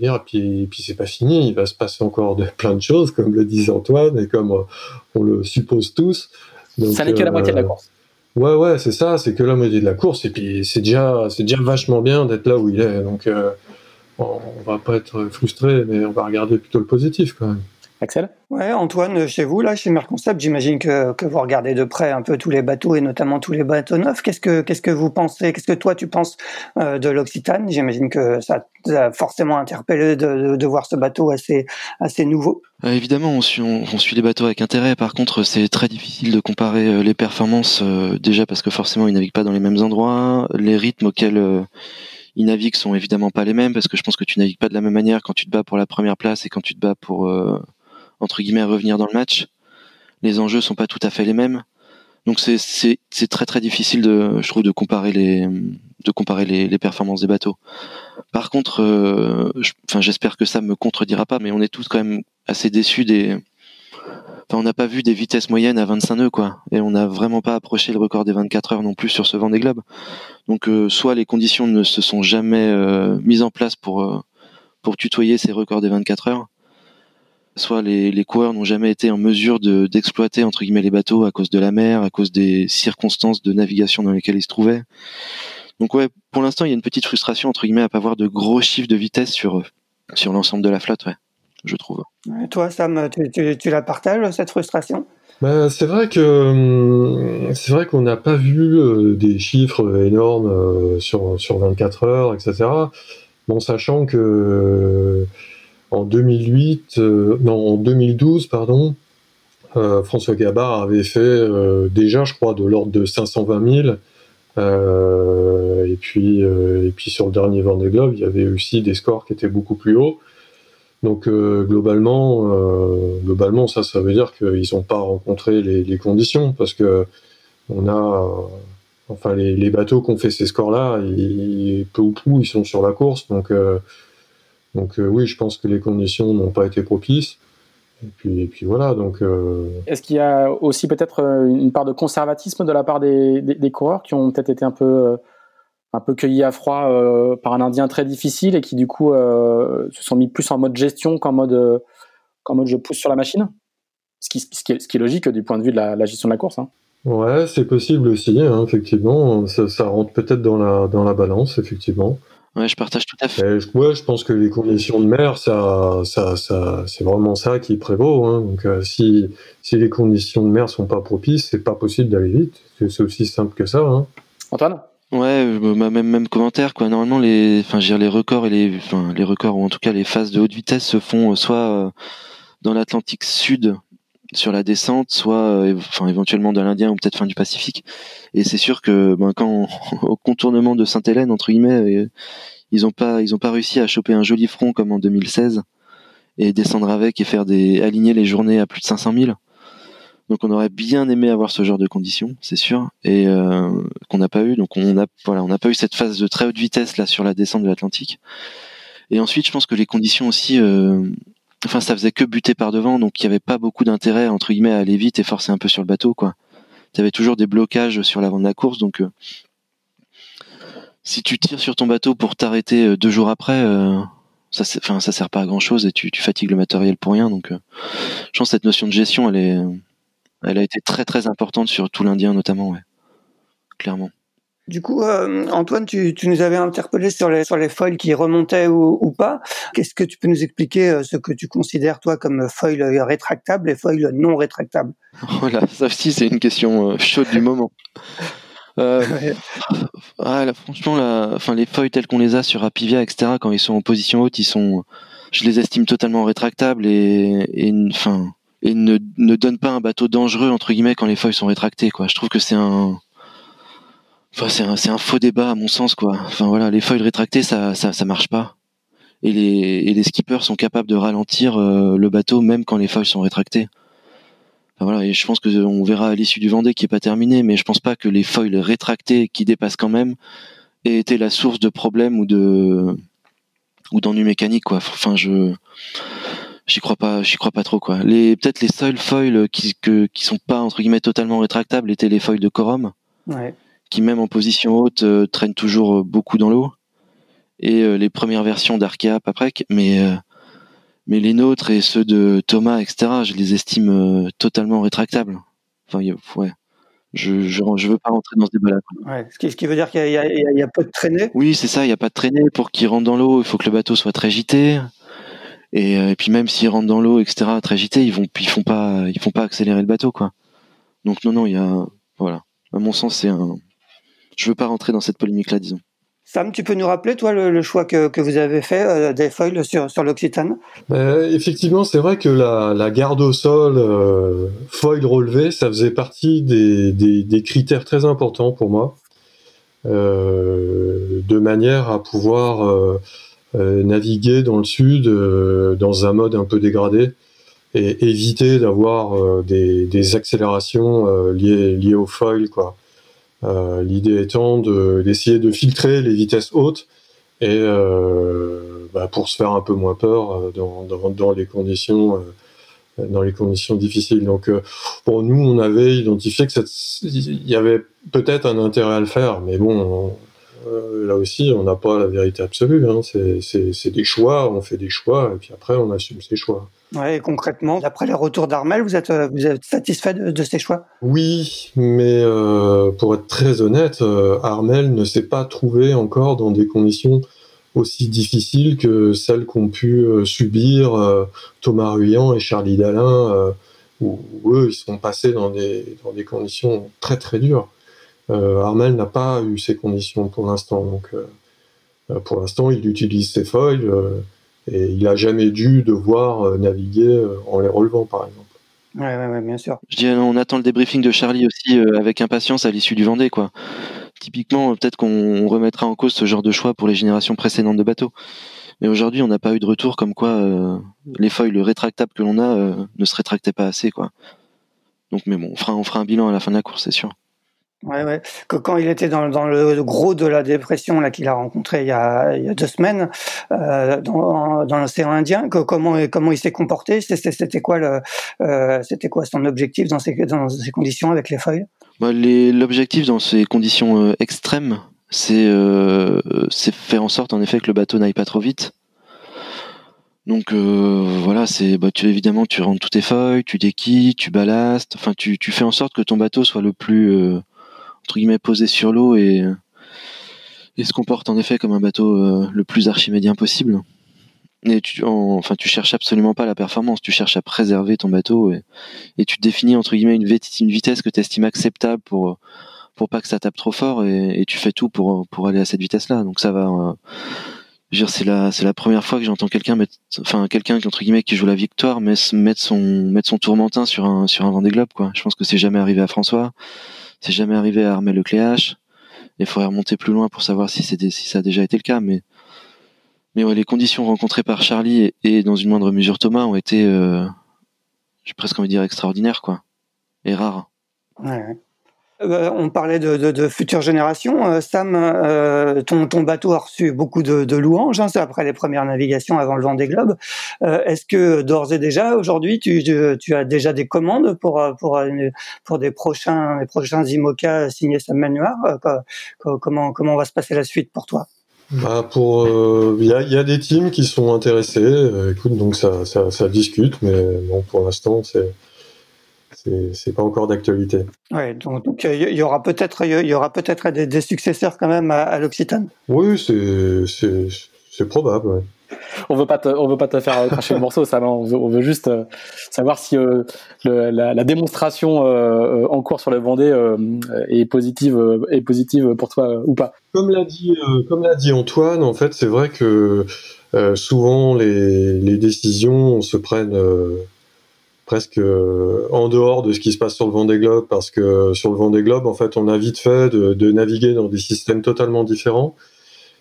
et puis, puis c'est pas fini, il va se passer encore de, plein de choses, comme le disait Antoine, et comme on le suppose tous. Donc, ça n'est que la moitié de la course. Ouais, ouais, c'est ça, c'est que la moitié de la course, et puis c'est déjà, c'est déjà vachement bien d'être là où il est. Donc, on va pas être frustré, mais on va regarder plutôt le positif quand même. Axel? Ouais, Antoine, chez vous, là, chez Merconcept, j'imagine que, que vous regardez de près un peu tous les bateaux et notamment tous les bateaux neufs. Qu'est-ce que, qu'est-ce que vous pensez? Qu'est-ce que toi, tu penses euh, de l'Occitane? J'imagine que ça t'a forcément interpellé de, de, voir ce bateau assez, assez nouveau. Euh, évidemment, on suit, on, suit, les bateaux avec intérêt. Par contre, c'est très difficile de comparer euh, les performances, déjà parce que forcément, ils naviguent pas dans les mêmes endroits. Les rythmes auxquels ils naviguent sont évidemment pas les mêmes, parce que je pense que tu navigues pas de la même manière quand tu te bats pour la première place et quand tu te bats pour entre guillemets revenir dans le match. Les enjeux sont pas tout à fait les mêmes. Donc c'est c'est c'est très très difficile de je trouve de comparer les de comparer les, les performances des bateaux. Par contre, euh, enfin j'espère que ça me contredira pas, mais on est tous quand même assez déçus des. On n'a pas vu des vitesses moyennes à 25 nœuds quoi, et on n'a vraiment pas approché le record des 24 heures non plus sur ce vent des globes. Donc euh, soit les conditions ne se sont jamais euh, mises en place pour euh, pour tutoyer ces records des 24 heures, soit les, coureurs n'ont jamais été en mesure de, d'exploiter entre guillemets les bateaux à cause de la mer, à cause des circonstances de navigation dans lesquelles ils se trouvaient. Donc ouais, pour l'instant, il y a une petite frustration entre guillemets à pas avoir de gros chiffres de vitesse sur sur l'ensemble de la flotte, ouais, je trouve. Et toi, Sam, tu, tu, tu la partages cette frustration? Ben, c'est vrai que hum, c'est vrai qu'on n'a pas vu euh, des chiffres énormes euh, sur sur 24 heures, etc. Bon, sachant que en 2008, euh, non, en 2012, pardon, euh, François Gabard avait fait euh, déjà, je crois, de l'ordre de 520 000. et puis, et puis sur le dernier Vendée Globe, il y avait aussi des scores qui étaient beaucoup plus hauts. Donc globalement, globalement, ça, ça veut dire qu'ils n'ont pas rencontré les, conditions parce que on a, enfin, les, bateaux qui ont fait ces scores-là, peu ou prou, ils sont sur la course. Donc donc euh, oui, je pense que les conditions n'ont pas été propices. Et puis, voilà. Donc. Euh... Est-ce qu'il y a aussi peut-être euh, une part de conservatisme de la part des, coureurs qui ont peut-être été un peu euh, un peu cueillis à froid euh, par un Indien très difficile et qui du coup euh, se sont mis plus en mode gestion qu'en mode qu'en mode je pousse sur la machine. Ce qui, ce qui, est, ce qui est logique du point de vue de la, la gestion de la course. Hein. Ouais, c'est possible aussi, hein, effectivement. Ça, ça rentre peut-être dans la dans la balance, effectivement. Ouais, je partage tout à fait. Et, ouais, je pense que les conditions de mer, ça, ça, ça c'est vraiment ça qui prévaut. Hein. Donc, euh, si, si les conditions de mer sont pas propices, c'est pas possible d'aller vite. C'est aussi simple que ça. Hein. Antoine? Ouais, même même commentaire quoi. Normalement les, enfin, je les records et les, enfin, les records ou en tout cas les phases de haute vitesse se font euh, soit euh, dans l'Atlantique Sud sur la descente, soit enfin éventuellement dans l'Indien ou peut-être fin du Pacifique. Et c'est sûr que ben, quand au contournement de Sainte-Hélène entre guillemets, ils ont pas ils ont pas réussi à choper un joli front comme en 2016 et descendre avec et faire des aligner les journées à plus de 500 000. Donc on aurait bien aimé avoir ce genre de conditions, c'est sûr, et euh, qu'on n'a pas eu. Donc on a voilà, on n'a pas eu cette phase de très haute vitesse là sur la descente de l'Atlantique. Et ensuite, je pense que les conditions aussi, euh, enfin ça faisait que buter par devant, donc il y avait pas beaucoup d'intérêt entre guillemets à aller vite et forcer un peu sur le bateau quoi. Il y avait toujours des blocages sur l'avant de la course, donc euh, si tu tires sur ton bateau pour t'arrêter euh, deux jours après, ça, enfin, ça sert pas à grand chose et tu, tu fatigues le matériel pour rien. Donc, je pense que cette notion de gestion, elle est, elle a été très très importante sur tout l'Indien notamment, ouais, clairement. Du coup, euh, Antoine, tu, tu, nous avais interpellé sur les sur les foils qui remontaient ou, ou pas. Qu'est-ce que tu peux nous expliquer euh, ce que tu considères toi comme foil rétractable et foil non rétractable Voilà, ça aussi c'est une question chaude du moment. Euh, ah, là, franchement, enfin, les feuilles telles qu'on les a sur Apivia, etc., quand ils sont en position haute, ils sont, je les estime totalement rétractables et, et enfin, et ne, ne donnent pas un bateau dangereux entre guillemets quand les feuilles sont rétractées. Quoi. Je trouve que c'est un, enfin, c'est un, c'est un faux débat à mon sens. Quoi. Enfin voilà, les feuilles rétractées, ça, ça, ça marche pas. Et les, et les skippers sont capables de ralentir euh, le bateau même quand les feuilles sont rétractées voilà, et je pense que on verra à l'issue du Vendée qui est pas terminé, mais je pense pas que les foils rétractés qui dépassent quand même aient été la source de problèmes ou de ou d'ennuis mécaniques quoi. Enfin, je j'y crois pas, j'y crois pas trop quoi. Les peut-être les seuls foils qui que, qui sont pas entre guillemets totalement rétractables étaient les foils de Corum, ouais. qui même en position haute euh, traînent toujours beaucoup dans l'eau, et euh, les premières versions d'Arkea après, mais euh, mais les nôtres et ceux de Thomas, etc., je les estime euh, totalement rétractables. Enfin, ouais. Je, je, je veux pas rentrer dans ce débat-là. Ouais, ce, qui, ce qui veut dire qu'il y, y, y, a pas de traînée. Oui, c'est ça. Il y a pas de traînée pour qu'il rentre dans l'eau. Il faut que le bateau soit très gité. Et, puis même s'ils rentrent dans l'eau, etc., très agités, ils vont, ils font pas, ils font pas accélérer le bateau, quoi. Donc non, non, il y a, voilà. À mon sens, c'est un. Je veux pas rentrer dans cette polémique-là, disons. Sam, tu peux nous rappeler, toi, le, choix que, que, vous avez fait euh, des foils sur, sur l'Occitane? Euh, Effectivement, c'est vrai que la, la, garde au sol euh, foil relevé, ça faisait partie des, des, des, critères très importants pour moi, euh, de manière à pouvoir euh, naviguer dans le sud dans un mode un peu dégradé et éviter d'avoir des, des, accélérations liées, liées au foil, quoi. Euh, l'idée étant d'essayer de, filtrer les vitesses hautes et euh, bah, pour se faire un peu moins peur euh, dans, dans, dans les conditions dans les conditions difficiles. Donc, pour nous, on avait identifié que il y avait peut-être un intérêt à le faire, mais bon, là aussi, on n'a pas la vérité absolue. Hein. C'est des choix, on fait des choix, et puis après, on assume ses choix. Ouais, concrètement, d'après les retours d'Armel, vous êtes, euh, vous êtes satisfait de, ces choix? Oui, mais euh, pour être très honnête, euh, Armel ne s'est pas trouvé encore dans des conditions aussi difficiles que celles qu'ont pu subir Thomas Ruyant et Charlie Dalin, où, eux, ils sont passés dans des, dans des conditions très très dures. Armel n'a pas eu ces conditions pour l'instant, donc pour l'instant, il utilise ses foils et il n'a jamais dû devoir euh, naviguer euh, en les relevant, par exemple. Ouais, ouais, bien sûr. Je dis, on attend le débriefing de Charlie aussi euh, avec impatience à l'issue du Vendée, quoi. Typiquement, peut-être qu'on remettra en cause ce genre de choix pour les générations précédentes de bateaux. Mais aujourd'hui, on n'a pas eu de retour comme quoi les foils rétractables que l'on a ne se rétractaient pas assez, quoi. Donc, mais bon, on fera, on fera un bilan à la fin de la course, c'est sûr. Que quand il était dans, le gros de la dépression là qu'il a rencontré il y a, deux semaines euh, dans, dans l'océan Indien, comment comment il s'est comporté C'était quoi euh, c'était quoi son objectif dans ces conditions avec les feuilles? Bah, L'objectif dans ces conditions euh, extrêmes, c'est faire en sorte en effet que le bateau n'aille pas trop vite. Donc voilà, bah, tu évidemment tu rentres toutes tes feuilles, tu déquilles, tu ballastes, enfin tu, fais en sorte que ton bateau soit le plus entre guillemets posé sur l'eau et, et se comporte en effet comme un bateau euh, le plus archimédien possible. Tu, enfin, tu cherches absolument pas la performance, tu cherches à préserver ton bateau et, tu définis entre guillemets une, vitesse que tu estimes acceptable pour pour pas que ça tape trop fort et, tu fais tout pour pour aller à cette vitesse-là. Donc ça va. Euh, c'est la la première fois que j'entends quelqu'un enfin quelqu'un entre guillemets qui joue la victoire, mettre son mettre son tourmentin sur un sur un Vendée Globe quoi. Je pense que c'est jamais arrivé à François. C'est jamais arrivé à armer le Cléache. Il faudrait remonter plus loin pour savoir si, si ça a déjà été le cas. Mais, mais ouais, les conditions rencontrées par Charlie et, dans une moindre mesure Thomas ont été, euh, j'ai presque envie de dire extraordinaires, quoi. Et rares. Euh, on parlait de, futures générations. Euh, Sam, euh, ton, bateau a reçu beaucoup de, louanges. Hein, après les premières navigations avant le vent des globes. Est-ce que d'ores et déjà, aujourd'hui, tu, as déjà des commandes pour des prochains les prochains IMOCA signés Sam Manoir Comment comment va se passer la suite pour toi? Bah pour il y, a, des teams qui sont intéressés. écoute, donc ça, ça, discute, mais pour l'instant c'est c'est pas encore d'actualité. Ouais, donc il y aura peut-être il y aura peut-être des, successeurs quand même à, l'Occitane. Oui, c'est probable. On veut pas te, on veut pas te faire cracher le morceau, ça. On veut, on veut juste euh, savoir si euh, la, démonstration euh, en cours sur le Vendée est positive, est positive pour toi ou pas. Comme l'a dit, comme l'a dit Antoine, en fait, c'est vrai que souvent les, les décisions se prennent presque euh, en dehors de ce qui se passe sur le Vendée Globe parce que sur le Vendée Globe en fait on a vite fait de, naviguer dans des systèmes totalement différents.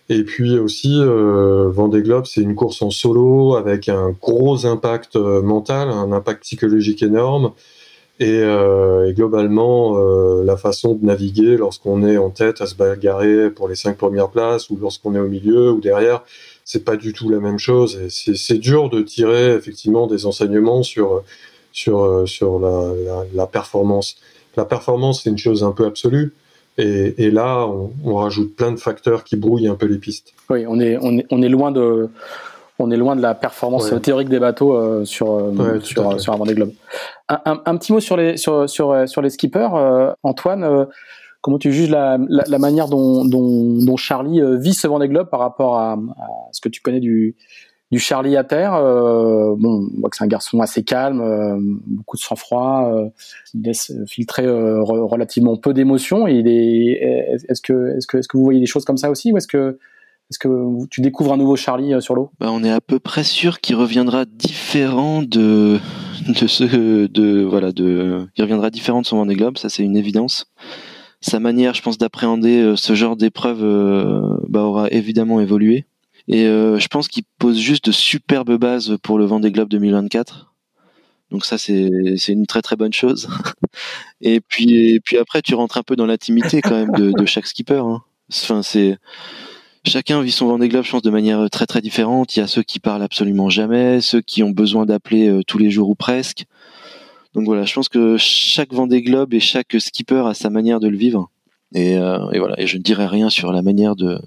Et puis aussi euh, Vendée Globe c'est une course en solo avec un gros impact euh, mental un impact psychologique énorme. Et, globalement la façon de naviguer lorsqu'on est en tête à se bagarrer pour les cinq premières places ou lorsqu'on est au milieu ou derrière c'est pas du tout la même chose. C'est dur de tirer effectivement des enseignements sur sur, euh, sur la, la, performance. La performance, c'est une chose un peu absolue. Et, et là, on, rajoute plein de facteurs qui brouillent un peu les pistes. Oui, on est, on est, on est loin de on est loin de la performance théorique des bateaux euh, sur, euh, sur, sur, un Vendée Globe. Un, un, petit mot sur les, sur, sur, sur les skippers. Antoine, comment tu juges la, la, manière dont, dont, dont, Charlie vit ce Vendée Globe par rapport à, à, ce que tu connais du, du Charlie à terre. Euh, bon, on voit que c'est un garçon assez calme, euh, beaucoup de sang-froid, euh, il laisse filtrer euh, relativement peu d'émotions. Il est, est-ce que, est-ce que, est-ce que vous voyez des choses comme ça aussi, ou est-ce que, est-ce que tu découvres un nouveau Charlie sur l'eau? Bah, On est à peu près sûr qu'il reviendra différent de de ce de voilà de il reviendra différent de son Vendée Globe, ça c'est une évidence. Sa manière, je pense, d'appréhender ce genre d'épreuve bah, aura évidemment évolué. Et euh, je pense qu'il pose juste de superbes bases pour le Vendée Globe 2024. Donc ça c'est une très très bonne chose. et puis et puis après tu rentres un peu dans l'intimité quand même de, de chaque skipper. Hein. Enfin c'est chacun vit son Vendée Globe je pense de manière très très différente. Il y a ceux qui parlent absolument jamais, ceux qui ont besoin d'appeler euh, tous les jours ou presque. Donc voilà, je pense que chaque Vendée Globe et chaque skipper a sa manière de le vivre. Et, euh, et voilà, et je ne dirai rien sur la manière de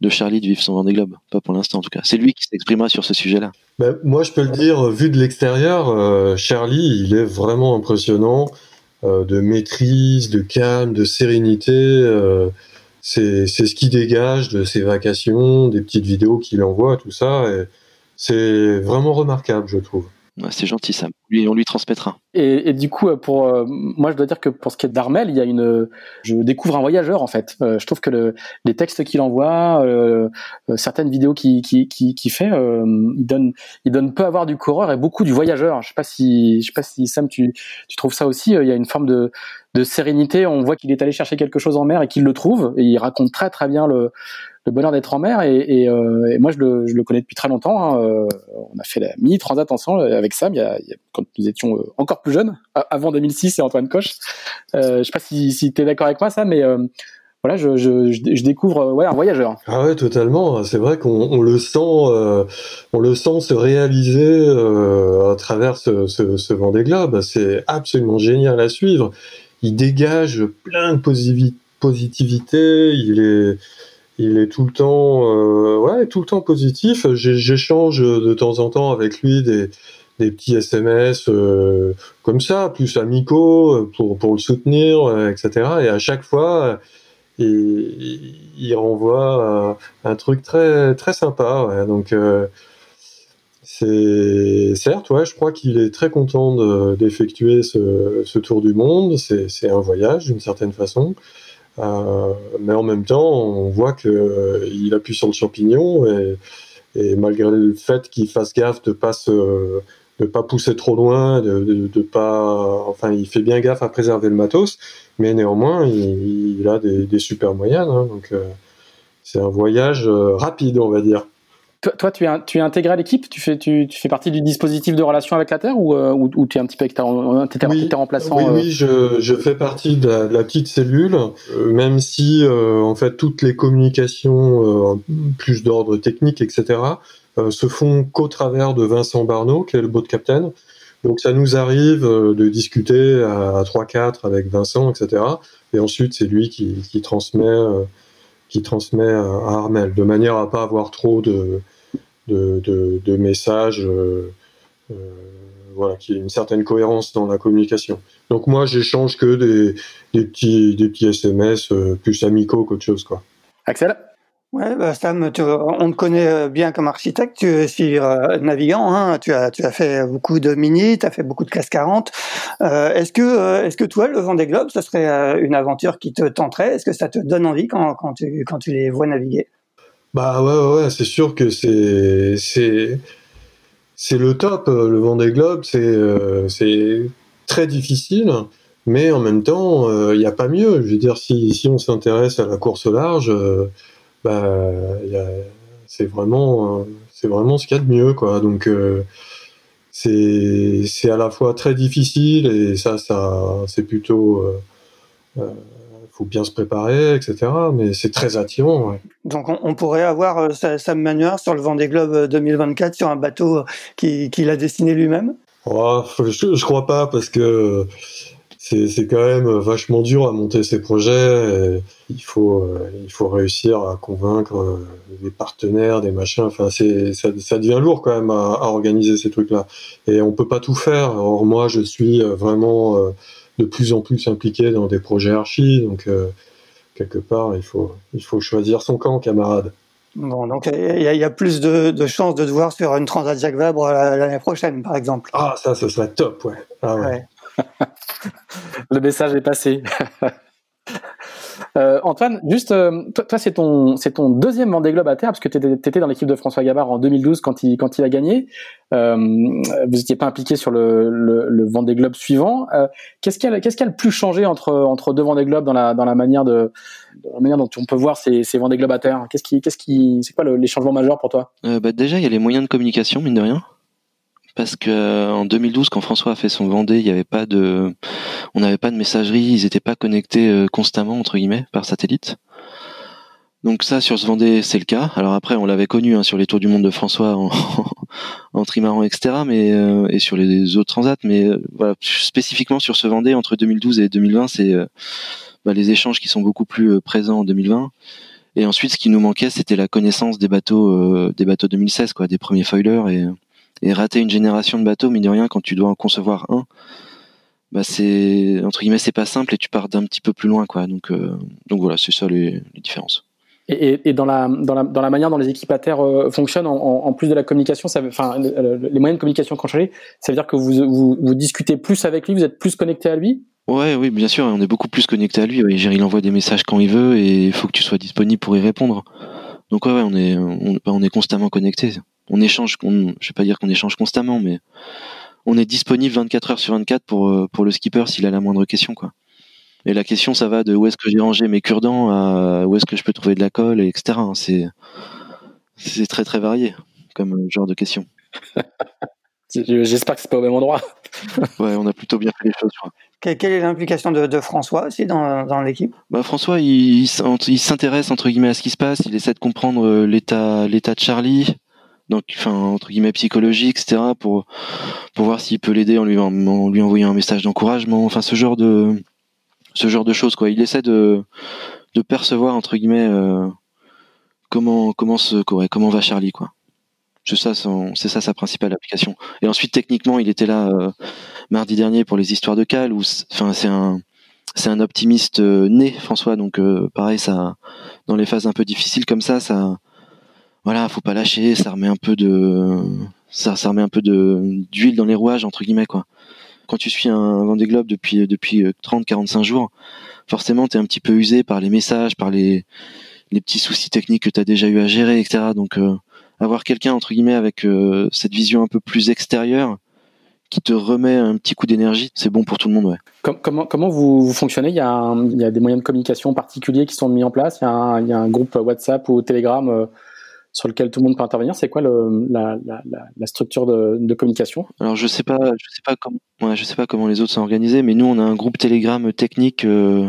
de Charlie de vivre son Vendée Globe. Pas pour l'instant, en tout cas. C'est lui qui s'exprimera sur ce sujet-là. Ben, moi, je peux le dire, vu de l'extérieur, euh, Charlie, il est vraiment impressionnant. Euh, de maîtrise, de calme, de sérénité. Euh, c'est ce qui dégage de ses vacations, des petites vidéos qu'il envoie, tout ça. C'est vraiment remarquable, je trouve c'est gentil ça. Lui, on lui transmettra. Et, du coup, euh, pour euh, moi, je dois dire que pour ce qui est d'Armel, il y a une, je découvre un voyageur en fait. Euh, je trouve que le, les textes qu'il envoie, certaines vidéos qu'il qui, qui, qui fait, il donne, il donne peu avoir du coureur et beaucoup du voyageur. Je sais pas si, je sais pas si Sam, tu, tu trouves ça aussi. Il y a une forme de, de sérénité. On voit qu'il est allé chercher quelque chose en mer et qu'il le trouve. Et il raconte très très bien le le bonheur d'être en mer. Euh, et moi, je le, je le, connais depuis très longtemps. Hein. Euh, on a fait la mini transat ensemble avec Sam quand nous étions euh, encore plus jeunes, avant 2006 et Antoine Coche. Euh, je sais pas si, si tu es d'accord avec moi, ça, mais voilà, je, je, je, découvre ouais, un voyageur. Ah ouais, totalement. C'est vrai qu'on on le sent, on le sent se réaliser à travers ce, ce, ce Vendée Globe. C'est absolument génial à suivre. Il dégage plein de positivité. Il est, il est tout le temps, euh, ouais, tout le temps positif. J'échange de temps en temps avec lui des, des petits SMS euh, comme ça, plus amicaux pour pour le soutenir, euh, etc. Et à chaque fois, il, il renvoie un truc très très sympa. Donc c'est certes, ouais, je crois qu'il est très content d'effectuer ce, ce, tour du monde. C'est un voyage d'une certaine façon. Euh, mais en même temps, on voit que euh, il appuie sur le champignon et, et malgré le fait qu'il fasse gaffe de pas se, de pas pousser trop loin, de, de, pas, enfin, il fait bien gaffe à préserver le matos, mais néanmoins, il, a des, super moyens. Hein, donc, euh, c'est un voyage rapide, on va dire. Toi, tu, es, tu es intégré à l'équipe tu fais, tu, tu, fais partie du dispositif de relation avec la Terre ou, euh, ou, tu es un petit peu oui, remplaçant Oui, euh oui je, je, fais partie de la, petite cellule, euh, même si en fait toutes les communications plus d'ordre technique, etc., se font qu'au travers de Vincent Barneau, qui est le boat captain. Donc ça nous arrive de discuter à, 3-4 avec Vincent, etc. Et ensuite c'est lui qui, qui transmet qui transmet à Armel, de manière à pas avoir trop de, de, messages, euh, euh, voilà, qu'il y ait une certaine cohérence dans la communication. Donc moi, j'échange que des, des, petits, des petits SMS euh, plus amicaux qu'autre chose, quoi. Axel? Bah on te connaît euh, bien comme architecte, tu es sur euh, navigant, hein, tu as fait beaucoup de mini, tu as fait beaucoup de classe 40. Euh, est-ce que est-ce que toi le Vendée Globe, ce serait une aventure qui te tenterait? Est-ce que ça te donne envie quand, tu les vois naviguer? Bah ouais c'est sûr que c'est le top le Vendée Globe, c'est c'est très difficile. Mais en même temps, il n'y a pas mieux. Je veux dire, si, si on s'intéresse à la course au large, bah, c'est vraiment, c'est vraiment ce qu'il y a de mieux, quoi. Donc, euh, c'est, c'est à la fois très difficile et ça, ça, c'est plutôt, euh, euh faut bien se préparer, etc. Mais c'est très attirant. Ouais. Donc on, pourrait avoir Sam Manuar sur le Vendée Globe 2024 sur un bateau qu'il qui a dessiné lui-même? Oh, je, je crois pas parce que c'est quand même vachement dur à monter ces projets. il faut euh, il faut réussir à convaincre euh, des partenaires, des machins. Enfin, c'est ça, ça, devient lourd quand même à, à organiser ces trucs-là. Et on peut pas tout faire. Or moi, je suis vraiment euh, de plus en plus impliqué dans des projets archi. Donc quelque part, il faut il faut choisir son camp, camarade. Bon, donc il y, a plus de, chances de te voir sur une Transat Jacques Vabre l'année prochaine, par exemple. Ah, ça, ce serait top, ouais. Ah, ouais. Le message est passé. Euh, Antoine, juste, euh, toi, c'est ton, ton deuxième Vendée Globe à terre, parce que tu étais, dans l'équipe de François Gabard en 2012 quand il, quand il a gagné. Euh, vous n'étiez pas impliqué sur le, le, Vendée Globe suivant. qu'est-ce qui a, qu'est-ce a le plus changé entre, entre deux Vendée Globe dans la, dans la manière de, la manière dont on peut voir ces, ces Vendée Globe à terre? Qu'est-ce qui, qui, c'est quoi les changements majeurs pour toi? Bah Déjà, il y a les moyens de communication, mine de rien parce que en 2012 quand François a fait son Vendée, il n'y avait pas de on n'avait pas de messagerie, ils n'étaient pas connectés euh, constamment entre guillemets par satellite. Donc ça sur ce Vendée, c'est le cas. Alors après on l'avait connu hein, sur les tours du monde de François en, en trimaran etc. mais euh, et sur les autres transats mais euh, voilà, spécifiquement sur ce Vendée entre 2012 et 2020, c'est bah, les échanges qui sont beaucoup plus présents en 2020. Et ensuite, ce qui nous manquait, c'était la connaissance des bateaux, des bateaux 2016, quoi, des premiers foilers et et rater une génération de bateaux, mine de rien, quand tu dois en concevoir un, bah c'est entre guillemets c'est pas simple et tu pars d'un petit peu plus loin quoi. Donc euh, donc voilà, c'est ça les, différences. Et, et, dans, la, dans, la, dans la manière dont les équipataires euh, fonctionnent, en, en, plus de la communication, ça enfin, les moyens de communication ont changé, ça veut dire que vous, vous, vous, discutez plus avec lui, vous êtes plus connecté à lui? Ouais, oui, bien sûr, on est beaucoup plus connecté à lui. il envoie des messages quand il veut et il faut que tu sois disponible pour y répondre. Donc ouais, ouais on est on, on est constamment connecté on échange, on, je vais pas dire qu'on échange constamment, mais on est disponible 24 heures sur 24 pour euh, pour le skipper s'il a la moindre question quoi. Et la question ça va de où est-ce que j'ai rangé mes cure-dents à où est-ce que je peux trouver de la colle, etc. C'est c'est très très varié comme genre de question. J'espère que c'est pas au même endroit. ouais, on a plutôt bien fait les choses. Quelle est l'implication de, François aussi dans, dans l'équipe? Bah François, il, il s'intéresse entre guillemets à ce qui se passe. Il essaie de comprendre euh, l'état l'état de Charlie, donc enfin entre guillemets psychologique etc pour pour voir s'il peut l'aider en lui en, lui envoyant un message d'encouragement enfin ce genre de ce genre de choses quoi. Il essaie de de percevoir entre guillemets euh, comment comment se comment va Charlie quoi. C'est ça c'est ça sa principale application. Et ensuite techniquement il était là euh, mardi dernier pour les histoires de Cal où enfin c'est un c'est un optimiste euh, né François. Donc pareil ça dans les phases un peu difficiles comme ça ça voilà, faut pas lâcher, ça remet un peu de ça, ça remet un peu de d'huile dans les rouages entre guillemets quoi. Quand tu suis un Vendée Globe depuis depuis 30 euh, 45 jours, forcément tu es un petit peu usé par les messages, par les les petits soucis techniques que tu as déjà eu à gérer etc. Donc euh, avoir quelqu'un entre guillemets avec euh, cette vision un peu plus extérieure qui te remet un petit coup d'énergie, c'est bon pour tout le monde. Ouais. Comment, comment vous, fonctionnez? Il y, a il y, a des moyens de communication particuliers qui sont mis en place? Il y, a il y a un groupe WhatsApp ou Telegram sur lequel tout le monde peut intervenir. C'est quoi la, structure de, communication? Alors je sais pas, je sais pas comment, ouais, je sais pas comment les autres sont organisés, mais nous on a un groupe Telegram technique euh,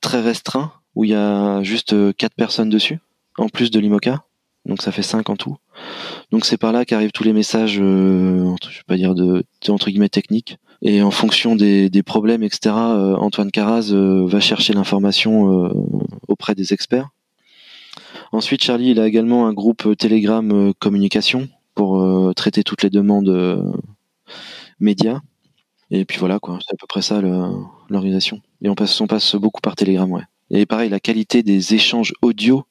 très restreint où il y a juste euh, quatre personnes dessus, en plus de l'IMOCA. Donc ça fait cinq en tout. Donc c'est par là qu'arrivent tous les messages, euh, je vais pas dire de, entre guillemets techniques. Et en fonction des, problèmes, etc., euh, Antoine Caraz va chercher l'information auprès des experts Ensuite, Charlie, il a également un groupe euh, Telegram euh, communication pour euh, traiter toutes les demandes médias. Et puis voilà, quoi. C'est à peu près ça l'organisation. Et on passe, on passe beaucoup par Telegram, ouais. Et pareil, la qualité des échanges audio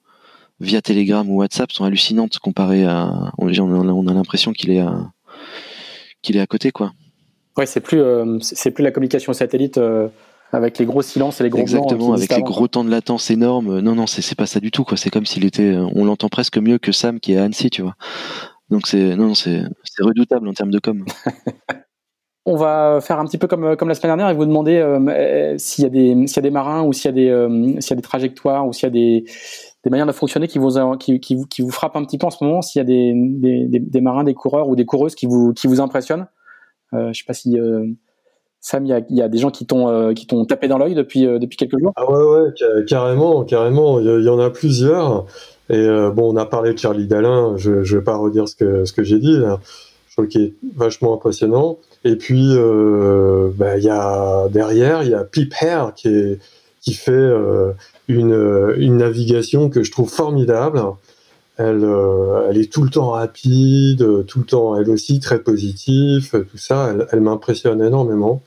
via Telegram ou WhatsApp sont hallucinantes comparées à. On, a, l'impression qu'il est à, qu'il est à côté, quoi. Ouais, c'est plus, c'est plus la communication satellite avec les gros silences et les gros Exactement, avec les gros temps de latence énormes. Non, non, c'est pas ça du tout. quoi. C'est comme s'il était. On l'entend presque mieux que Sam qui est à Annecy, tu vois. Donc c'est non, c'est redoutable en termes de com. On va faire un petit peu comme, comme la semaine dernière et vous demander euh, euh, s'il y, a des, s'il y a des marins ou s'il y, a des, euh, s'il y a des trajectoires ou s'il y a des, des manières de fonctionner qui vous, qui, qui, vous, qui vous frappent un petit peu en ce moment, s'il y a des, des, des, marins, des coureurs ou des coureuses qui vous, qui vous impressionnent. Euh, je sais pas si Sam, il y a, des gens qui t'ont euh, qui t'ont tapé dans l'œil depuis euh, depuis quelques jours. Ah ouais ouais carrément carrément. Il y, en a plusieurs. Et euh, bon on a parlé de Charlie Dalin. Je je vais pas redire ce que ce que j'ai dit je trouve qu'il est vachement impressionnant. Et puis bah, il y a derrière il y a Pip Hair qui est qui fait une une navigation que je trouve formidable. Elle, elle est tout le temps rapide, tout le temps elle aussi très positive, tout ça, elle m'impressionne énormément.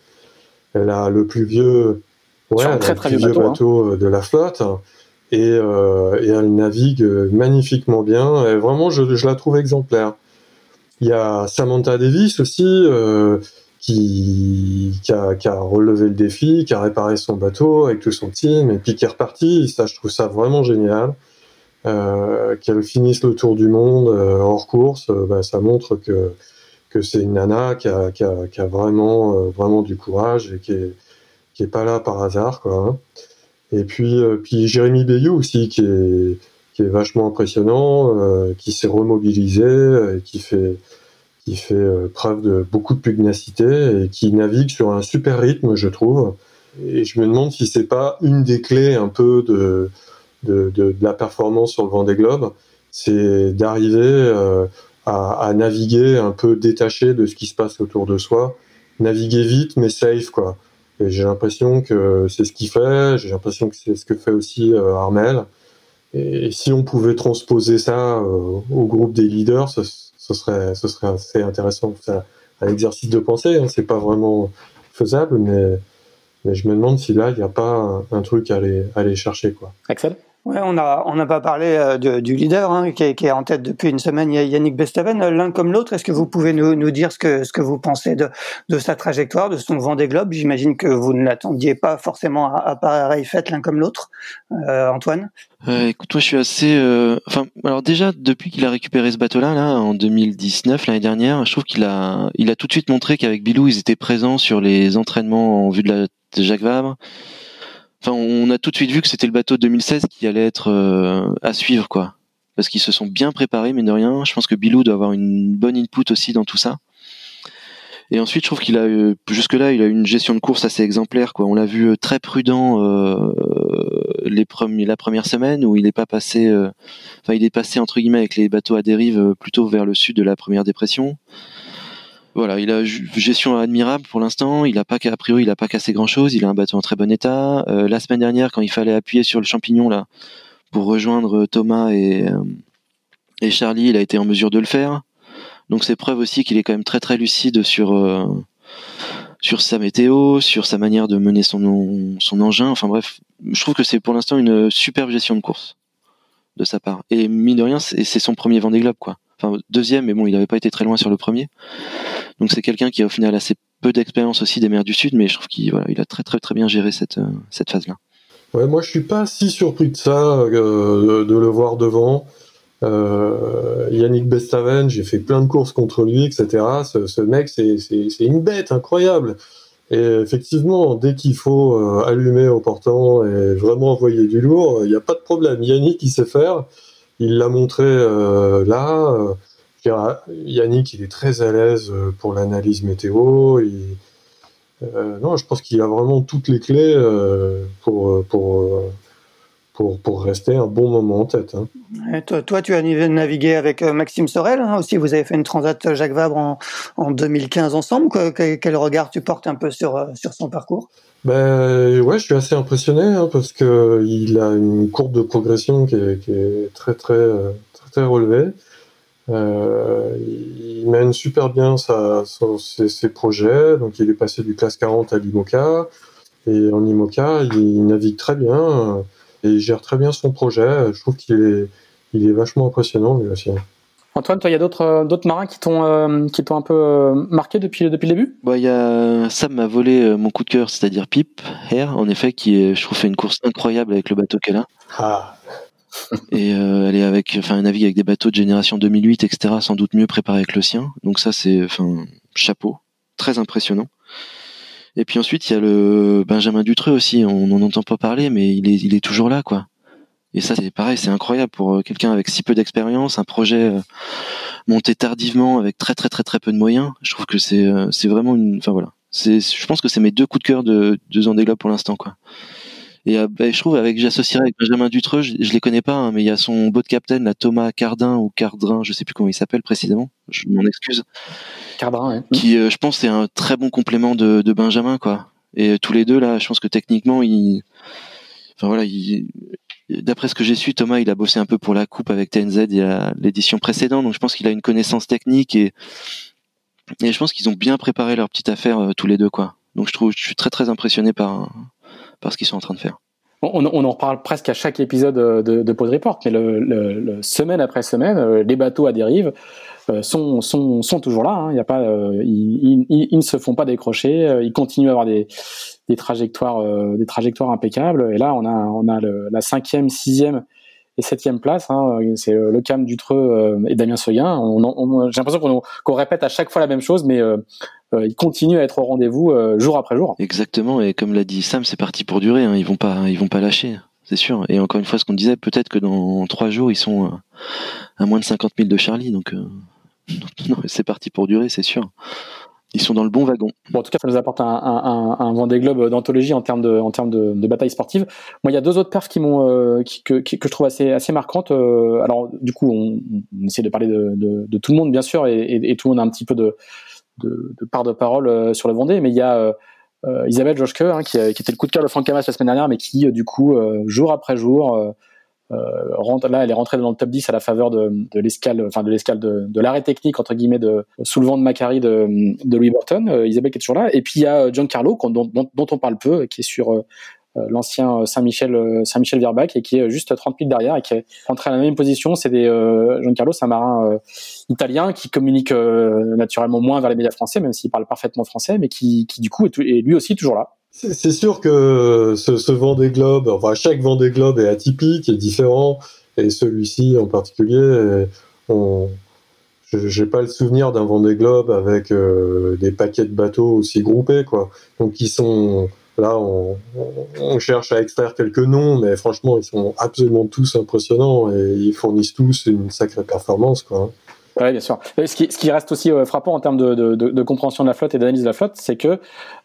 Elle a le plus vieux, ouais, très, très vieux bateau, hein. euh, de la flotte. et, euh, et, elle navigue magnifiquement bien. Et vraiment, je, je, la trouve exemplaire. Il y a Samantha Davis aussi euh, qui, qui, a, qui, a, relevé le défi, qui a réparé son bateau avec tout son team et puis qui est reparti. Ça, je trouve ça vraiment génial. Euh, qu'elle finisse le tour du monde euh, hors course, euh, bah, ça montre que que c'est une nana qui a, qui a, qui a vraiment vraiment du courage et qui est qui est pas là par hasard quoi. Hein. Et puis puis Jérémy Bayou aussi qui est qui est vachement impressionnant, qui s'est remobilisé et qui fait qui fait preuve de beaucoup de pugnacité et qui navigue sur un super rythme, je trouve. Et je me demande si c'est pas une des clés un peu de de, de, de, la performance sur le vent des globes, c'est d'arriver euh, à, naviguer un peu détaché de ce qui se passe autour de soi, naviguer vite mais safe quoi. J'ai l'impression que c'est ce qu'il fait, j'ai l'impression que c'est ce que fait aussi euh, Armel. Et, si on pouvait transposer ça euh, au groupe des leaders, ce, serait, ce serait assez intéressant. C'est un exercice de pensée, hein, c'est pas vraiment faisable, mais, je me demande si là, il n'y a pas un, un, truc à aller, à aller chercher. Quoi. Axel? Ouais, on a on n'a pas parlé euh, du leader hein, qui, est, en tête depuis une semaine, Yannick Bestaven. L'un comme l'autre, est-ce que vous pouvez nous, dire ce que ce que vous pensez de, de sa trajectoire, de son Vendée Globe? J'imagine que vous ne l'attendiez pas forcément à, à pareille l'un comme l'autre, euh, Antoine? Euh, écoute, moi je suis assez. Euh, alors déjà depuis qu'il a récupéré ce bateau-là, là, en 2019, l'année dernière, je trouve qu'il a il a tout de suite montré qu'avec Bilou, ils étaient présents sur les entraînements en vue de la de Jacques Vabre. On a tout de suite vu que c'était le bateau de 2016 qui allait être euh, à suivre, quoi. Parce qu'ils se sont bien préparés, mais de rien. Je pense que Bilou doit avoir une bonne input aussi dans tout ça. Et ensuite, je trouve qu'il a eu, jusque-là, il a eu une gestion de course assez exemplaire, quoi. On l'a vu euh, très prudent euh, la première semaine où il n'est pas passé, enfin, il est passé entre guillemets avec les bateaux à dérive plutôt vers le sud de la première dépression voilà, il a une gestion admirable pour l'instant. Il a pas priori, il a pas cassé grand chose. Il a un bateau en très bon état. Euh, la semaine dernière, quand il fallait appuyer sur le champignon là pour rejoindre Thomas et euh, et Charlie, il a été en mesure de le faire. Donc c'est preuve aussi qu'il est quand même très très lucide sur euh, sa météo, sur sa manière de mener son son engin. Enfin bref, je trouve que c'est pour l'instant une superbe gestion de course de sa part. Et mine de rien, c'est son premier Vendée Globe quoi. Enfin deuxième, mais bon, il n'avait pas été très loin sur le premier. Donc c'est quelqu'un qui a au final assez peu d'expérience aussi des mers du Sud, mais je trouve qu'il voilà, il a très très très bien géré cette, euh, phase-là. Ouais, moi je suis pas si surpris de ça, euh, de, le voir devant. Euh, Yannick Bestaven, j'ai fait plein de courses contre lui, etc. Ce, mec, c'est une bête incroyable. Et effectivement, dès qu'il faut allumer au portant et vraiment envoyer du lourd, il n'y a pas de problème. Yannick, il sait faire. Il l'a montré euh, là. Yannick, il est très à l'aise euh, pour l'analyse météo. Euh, non, je pense qu'il a vraiment toutes les clés euh, pour, pour, pour, rester un bon moment en tête. Hein. toi, toi, tu as navigué avec Maxime Sorel hein, aussi. Vous avez fait une transat Jacques Vabre en, en 2015 ensemble. Quel, regard tu portes un peu sur, sur son parcours? Ben ouais, je suis assez impressionné hein, parce que il a une courbe de progression qui est, qui est très, très très très relevée. Euh, il mène super bien sa, ses, ses, projets. Donc, il est passé du classe 40 à l'IMOCA. Et en IMOCA, il navigue très bien et il gère très bien son projet. Je trouve qu'il est, il est vachement impressionnant lui aussi. Antoine, toi, il y a d'autres euh, d'autres marins qui t'ont euh, qui t'ont un peu euh, marqué depuis depuis le début? Bah, il y a Sam m'a volé mon coup de cœur, c'est-à-dire Pip Air, en effet, qui est, je trouve fait une course incroyable avec le bateau qu'elle a. Ah et euh, elle est avec, enfin, elle navigue avec des bateaux de génération 2008, etc., sans doute mieux préparés que le sien. Donc ça, c'est, enfin, chapeau, très impressionnant. Et puis ensuite, il y a le Benjamin Dutreux aussi. On n'en entend pas parler, mais il est, il est toujours là, quoi. Et ça, c'est pareil, c'est incroyable pour euh, quelqu'un avec si peu d'expérience, un projet euh, monté tardivement avec très très très très peu de moyens. Je trouve que c'est, c'est vraiment une, enfin voilà. C'est, je pense que c'est mes deux coups de cœur de, de Zandéglobe pour l'instant, quoi. Et euh, bah, je trouve avec j'associerais avec Benjamin Dutreux, je, je les connais pas, hein, mais il y a son boat captain, la Thomas Cardin ou Cardrin, je sais plus comment il s'appelle précisément. Je m'en excuse. Cardrin, Qui, euh, je pense, c'est un très bon complément de, de, Benjamin, quoi. Et euh, tous les deux là, je pense que techniquement, il, enfin voilà, il, d'après ce que j'ai su, Thomas, il a bossé un peu pour la coupe avec TNZ et l'édition précédente, donc je pense qu'il a une connaissance technique et et je pense qu'ils ont bien préparé leur petite affaire tous les deux, quoi. Donc je trouve, je suis très très impressionné par par ce qu'ils sont en train de faire. on, en reparle presque à chaque épisode de, de Pod Report, mais le, semaine après semaine, les bateaux à dérive sont, sont, sont toujours là. Hein. Il y a pas, ils, ne se font pas décrocher. Ils continuent à avoir des, des trajectoires, des trajectoires impeccables. Et là, on a, on a la cinquième, sixième et septième place. Hein, c'est euh, le Cam Dutreux euh, et Damien Seguin. J'ai l'impression qu'on répète à chaque fois la même chose, mais euh, ils continuent à être au rendez-vous jour après jour. Exactement. Et comme l'a dit Sam, c'est parti pour durer. Hein. Ils vont pas, ils vont pas lâcher. C'est sûr. Et encore une fois, ce qu'on disait, peut-être que dans trois jours, ils sont à moins de 50 000 de Charlie. Donc, c'est parti pour durer, c'est sûr ils sont dans le bon wagon. En tout cas, ça nous apporte un, un, un Vendée Globe d'anthologie en termes de, en termes bataille sportive. Moi, il y a deux autres perfs euh, que, je trouve assez, marquantes. Euh, alors, du coup, on, essaie de parler de, tout le monde, bien sûr, et, tout le monde a un petit peu de, part de parole euh, sur le Vendée, mais il y a Isabelle Joschke, hein, qui, était le coup de cœur de Franck Camas la semaine dernière, mais qui, du coup, jour après jour, rentre, là, elle est rentrée dans le top 10 à la faveur de, de l'escale, enfin de l'escale de, de l'arrêt technique entre guillemets de sous le vent de Macari de, de Louis Burton. Euh, Isabelle qui est toujours là. Et puis il y a Giancarlo dont, dont, dont on parle peu, qui est sur euh, l'ancien Saint-Michel Saint-Michel Verbac et qui est juste 30 pieds derrière et qui est rentré à la même position. C'est des Giancarlo, c'est un marin italien qui communique naturellement moins vers les médias français, même s'il parle parfaitement français, mais qui, qui du coup est, est lui aussi toujours là. C'est sûr que ce, ce Vendée Globe, enfin chaque Vendée Globe est atypique, est différent, et celui-ci en particulier, on, j'ai pas le souvenir d'un Vendée Globe avec euh, des paquets de bateaux aussi groupés, quoi. Donc ils sont là, on, on, cherche à extraire quelques noms, mais franchement, ils sont absolument tous impressionnants et ils fournissent tous une sacrée performance, quoi. Oui, bien sûr. Ce qui, ce qui reste aussi euh, frappant en termes de, de, de, compréhension de la flotte et d'analyse de la flotte, c'est que,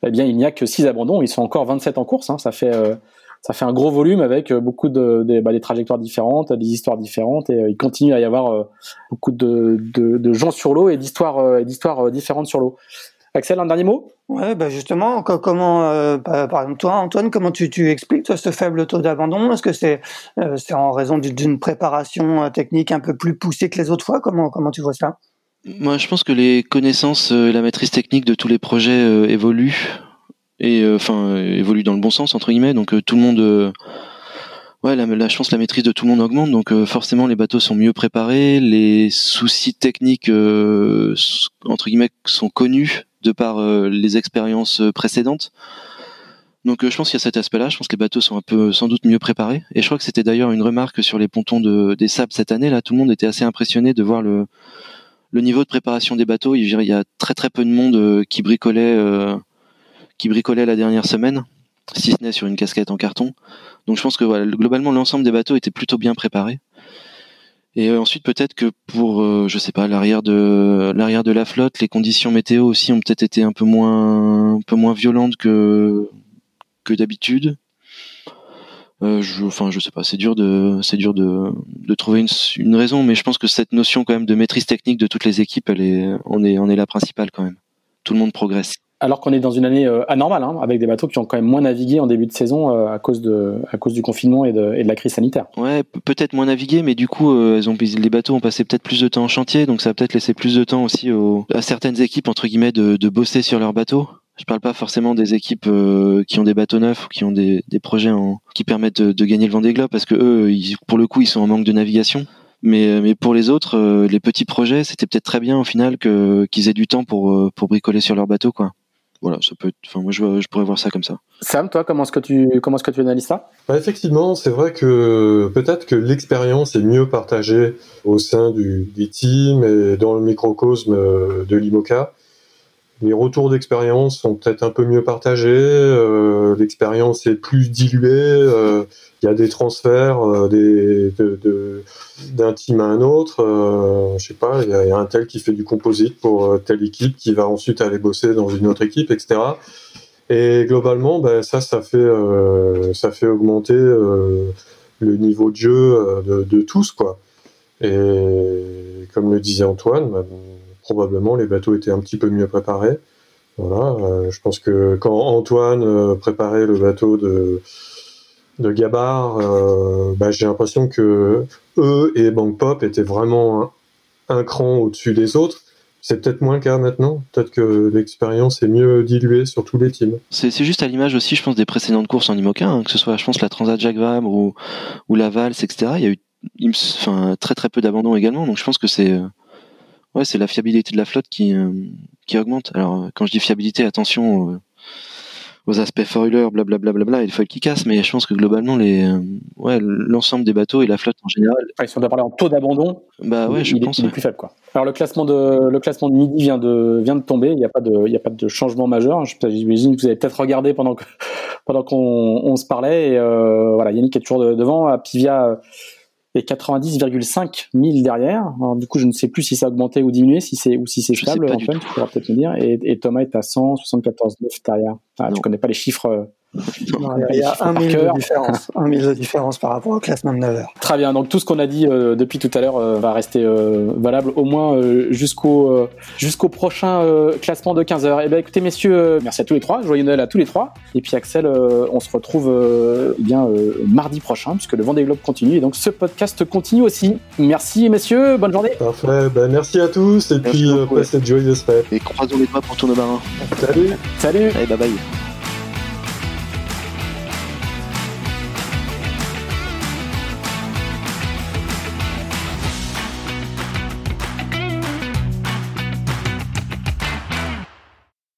eh bien, il n'y a que 6 abandons. Ils sont encore 27 en course. Hein. Ça fait, euh, ça fait un gros volume avec euh, beaucoup de, bah, des trajectoires différentes, des histoires différentes, et il continue à y avoir beaucoup de, de, gens sur l'eau et d'histoires, d'histoires différentes sur l'eau. Axel, un dernier mot? Ouais, bah justement, comment, euh, par exemple toi, Antoine, comment tu, tu expliques toi, ce faible taux d'abandon? Est-ce que c'est euh, c'est en raison d'une préparation euh, technique un peu plus poussée que les autres fois? Comment comment tu vois ça? Moi, je pense que les connaissances et la maîtrise technique de tous les projets évoluent et enfin évoluent dans le bon sens entre guillemets. Donc tout le monde Ouais, la, la, je pense que la maîtrise de tout le monde augmente, donc forcément les bateaux sont mieux préparés, les soucis techniques entre guillemets sont connus de par euh, les expériences euh, précédentes. Donc euh, je pense qu'il y a cet aspect-là. Je pense que les bateaux sont un peu sans doute mieux préparés. Et je crois que c'était d'ailleurs une remarque sur les pontons de, des sables cette année. Là, tout le monde était assez impressionné de voir le, niveau de préparation des bateaux. Il y a très très peu de monde qui bricolait, qui bricolait la dernière semaine, si ce n'est sur une casquette en carton. Donc je pense que globalement l'ensemble des bateaux était plutôt bien préparé. Et euh, ensuite peut-être que pour euh, je sais pas l'arrière de l'arrière de la flotte, les conditions météo aussi ont peut-être été un peu moins un peu moins violentes que que d'habitude. Euh, je, enfin, je sais pas, c'est dur de, c'est dur de, de trouver une, une, raison, mais je pense que cette notion quand même de maîtrise technique de toutes les équipes, elle est, on est, on est la principale quand même. Tout le monde progresse alors qu'on est dans une année euh, anormale, hein, avec des bateaux qui ont quand même moins navigué en début de saison euh, à cause de à cause du confinement et de, de la crise sanitaire. Ouais, peut-être moins navigué, mais du coup, euh, elles ont les bateaux ont passé peut-être plus de temps en chantier, donc ça a peut-être laissé plus de temps aussi à certaines équipes entre guillemets de, de bosser sur leurs bateaux. Je parle pas forcément des équipes qui ont des bateaux neufs ou qui ont des, projets qui permettent de, de, gagner le Vendée Globe parce que eux, pour le coup, ils sont en manque de navigation. Mais, mais pour les autres, les petits projets, c'était peut-être très bien au final qu'ils aient du temps pour pour bricoler sur leur bateau, quoi voilà, ça peut être, enfin, moi, je, je, pourrais voir ça comme ça. Sam, toi, comment est-ce que tu, comment est-ce que tu analyses ça? Bah, Effectivement, c'est vrai que peut-être que l'expérience est mieux partagée au sein du, des teams et dans le microcosme de l'IMOCA. Les retours d'expérience sont peut-être un peu mieux partagés, euh, l'expérience est plus diluée, euh, il y a des transferts euh, d'un team à un autre. Je sais pas, il y, a un tel qui fait du composite pour telle équipe qui va ensuite aller bosser dans une autre équipe, etc. Et globalement, ben, ça, fait, augmenter le niveau de jeu de, tous. Et comme le disait Antoine, ben, probablement les bateaux étaient un petit peu mieux préparés. Voilà, je pense que quand Antoine préparait le bateau de de Gabar, euh, bah, j'ai l'impression que eux et Bank Pop étaient vraiment un, cran au-dessus des autres. C'est peut-être moins le cas maintenant. Peut-être que l'expérience est mieux diluée sur tous les teams. C'est juste à l'image aussi, je pense, des précédentes courses en IMOCA, hein, que ce soit, je pense, la Transat Jacques Vabre ou, ou la Valse, etc. Il y a eu enfin, très très peu d'abandon également. Donc je pense que c'est ouais, c'est la fiabilité de la flotte qui, qui augmente. Alors quand je dis fiabilité, attention aux aspects foiler, blablabla, bla, bla, et le foil qui casse, mais je pense que globalement, les, euh, ouais, l'ensemble des bateaux et la flotte en général. Ouais, si on doit parler en taux d'abandon, bah ouais, je il, pense. Est, plus faible, quoi. Alors le classement de le classement de midi vient de vient de tomber. Il n'y a pas de il y a pas de changement majeur. J'imagine que vous avez peut-être regardé pendant que pendant qu'on on se parlait. Et euh, voilà, Yannick est toujours devant. Pivia et 90,5 000 derrière. Alors, du coup, je ne sais plus si ça a augmenté ou diminué, si c'est ou si c'est stable. Antoine, tu pourras peut-être me dire. Et, et, Thomas est à 174,9 derrière. Ah, tu connais pas les chiffres il y a un mille de différence, un mille de différence par rapport au classement de 9 heures. Très bien. Donc tout ce qu'on a dit euh, depuis tout à l'heure euh, va rester euh, valable au moins jusqu'au jusqu'au prochain classement de 15 heures. Et eh ben écoutez messieurs, merci à tous les trois, joyeux Noël à tous les trois. Et puis Axel, on se retrouve eh bien mardi prochain puisque le Vendée Globe continue et donc ce podcast continue aussi. Merci messieurs, bonne journée. Parfait. Ben, merci à tous et puis passez de joyeuses fêtes. Et croisons les doigts pour tourner marin. Salut. Salut. Allez, bye bye.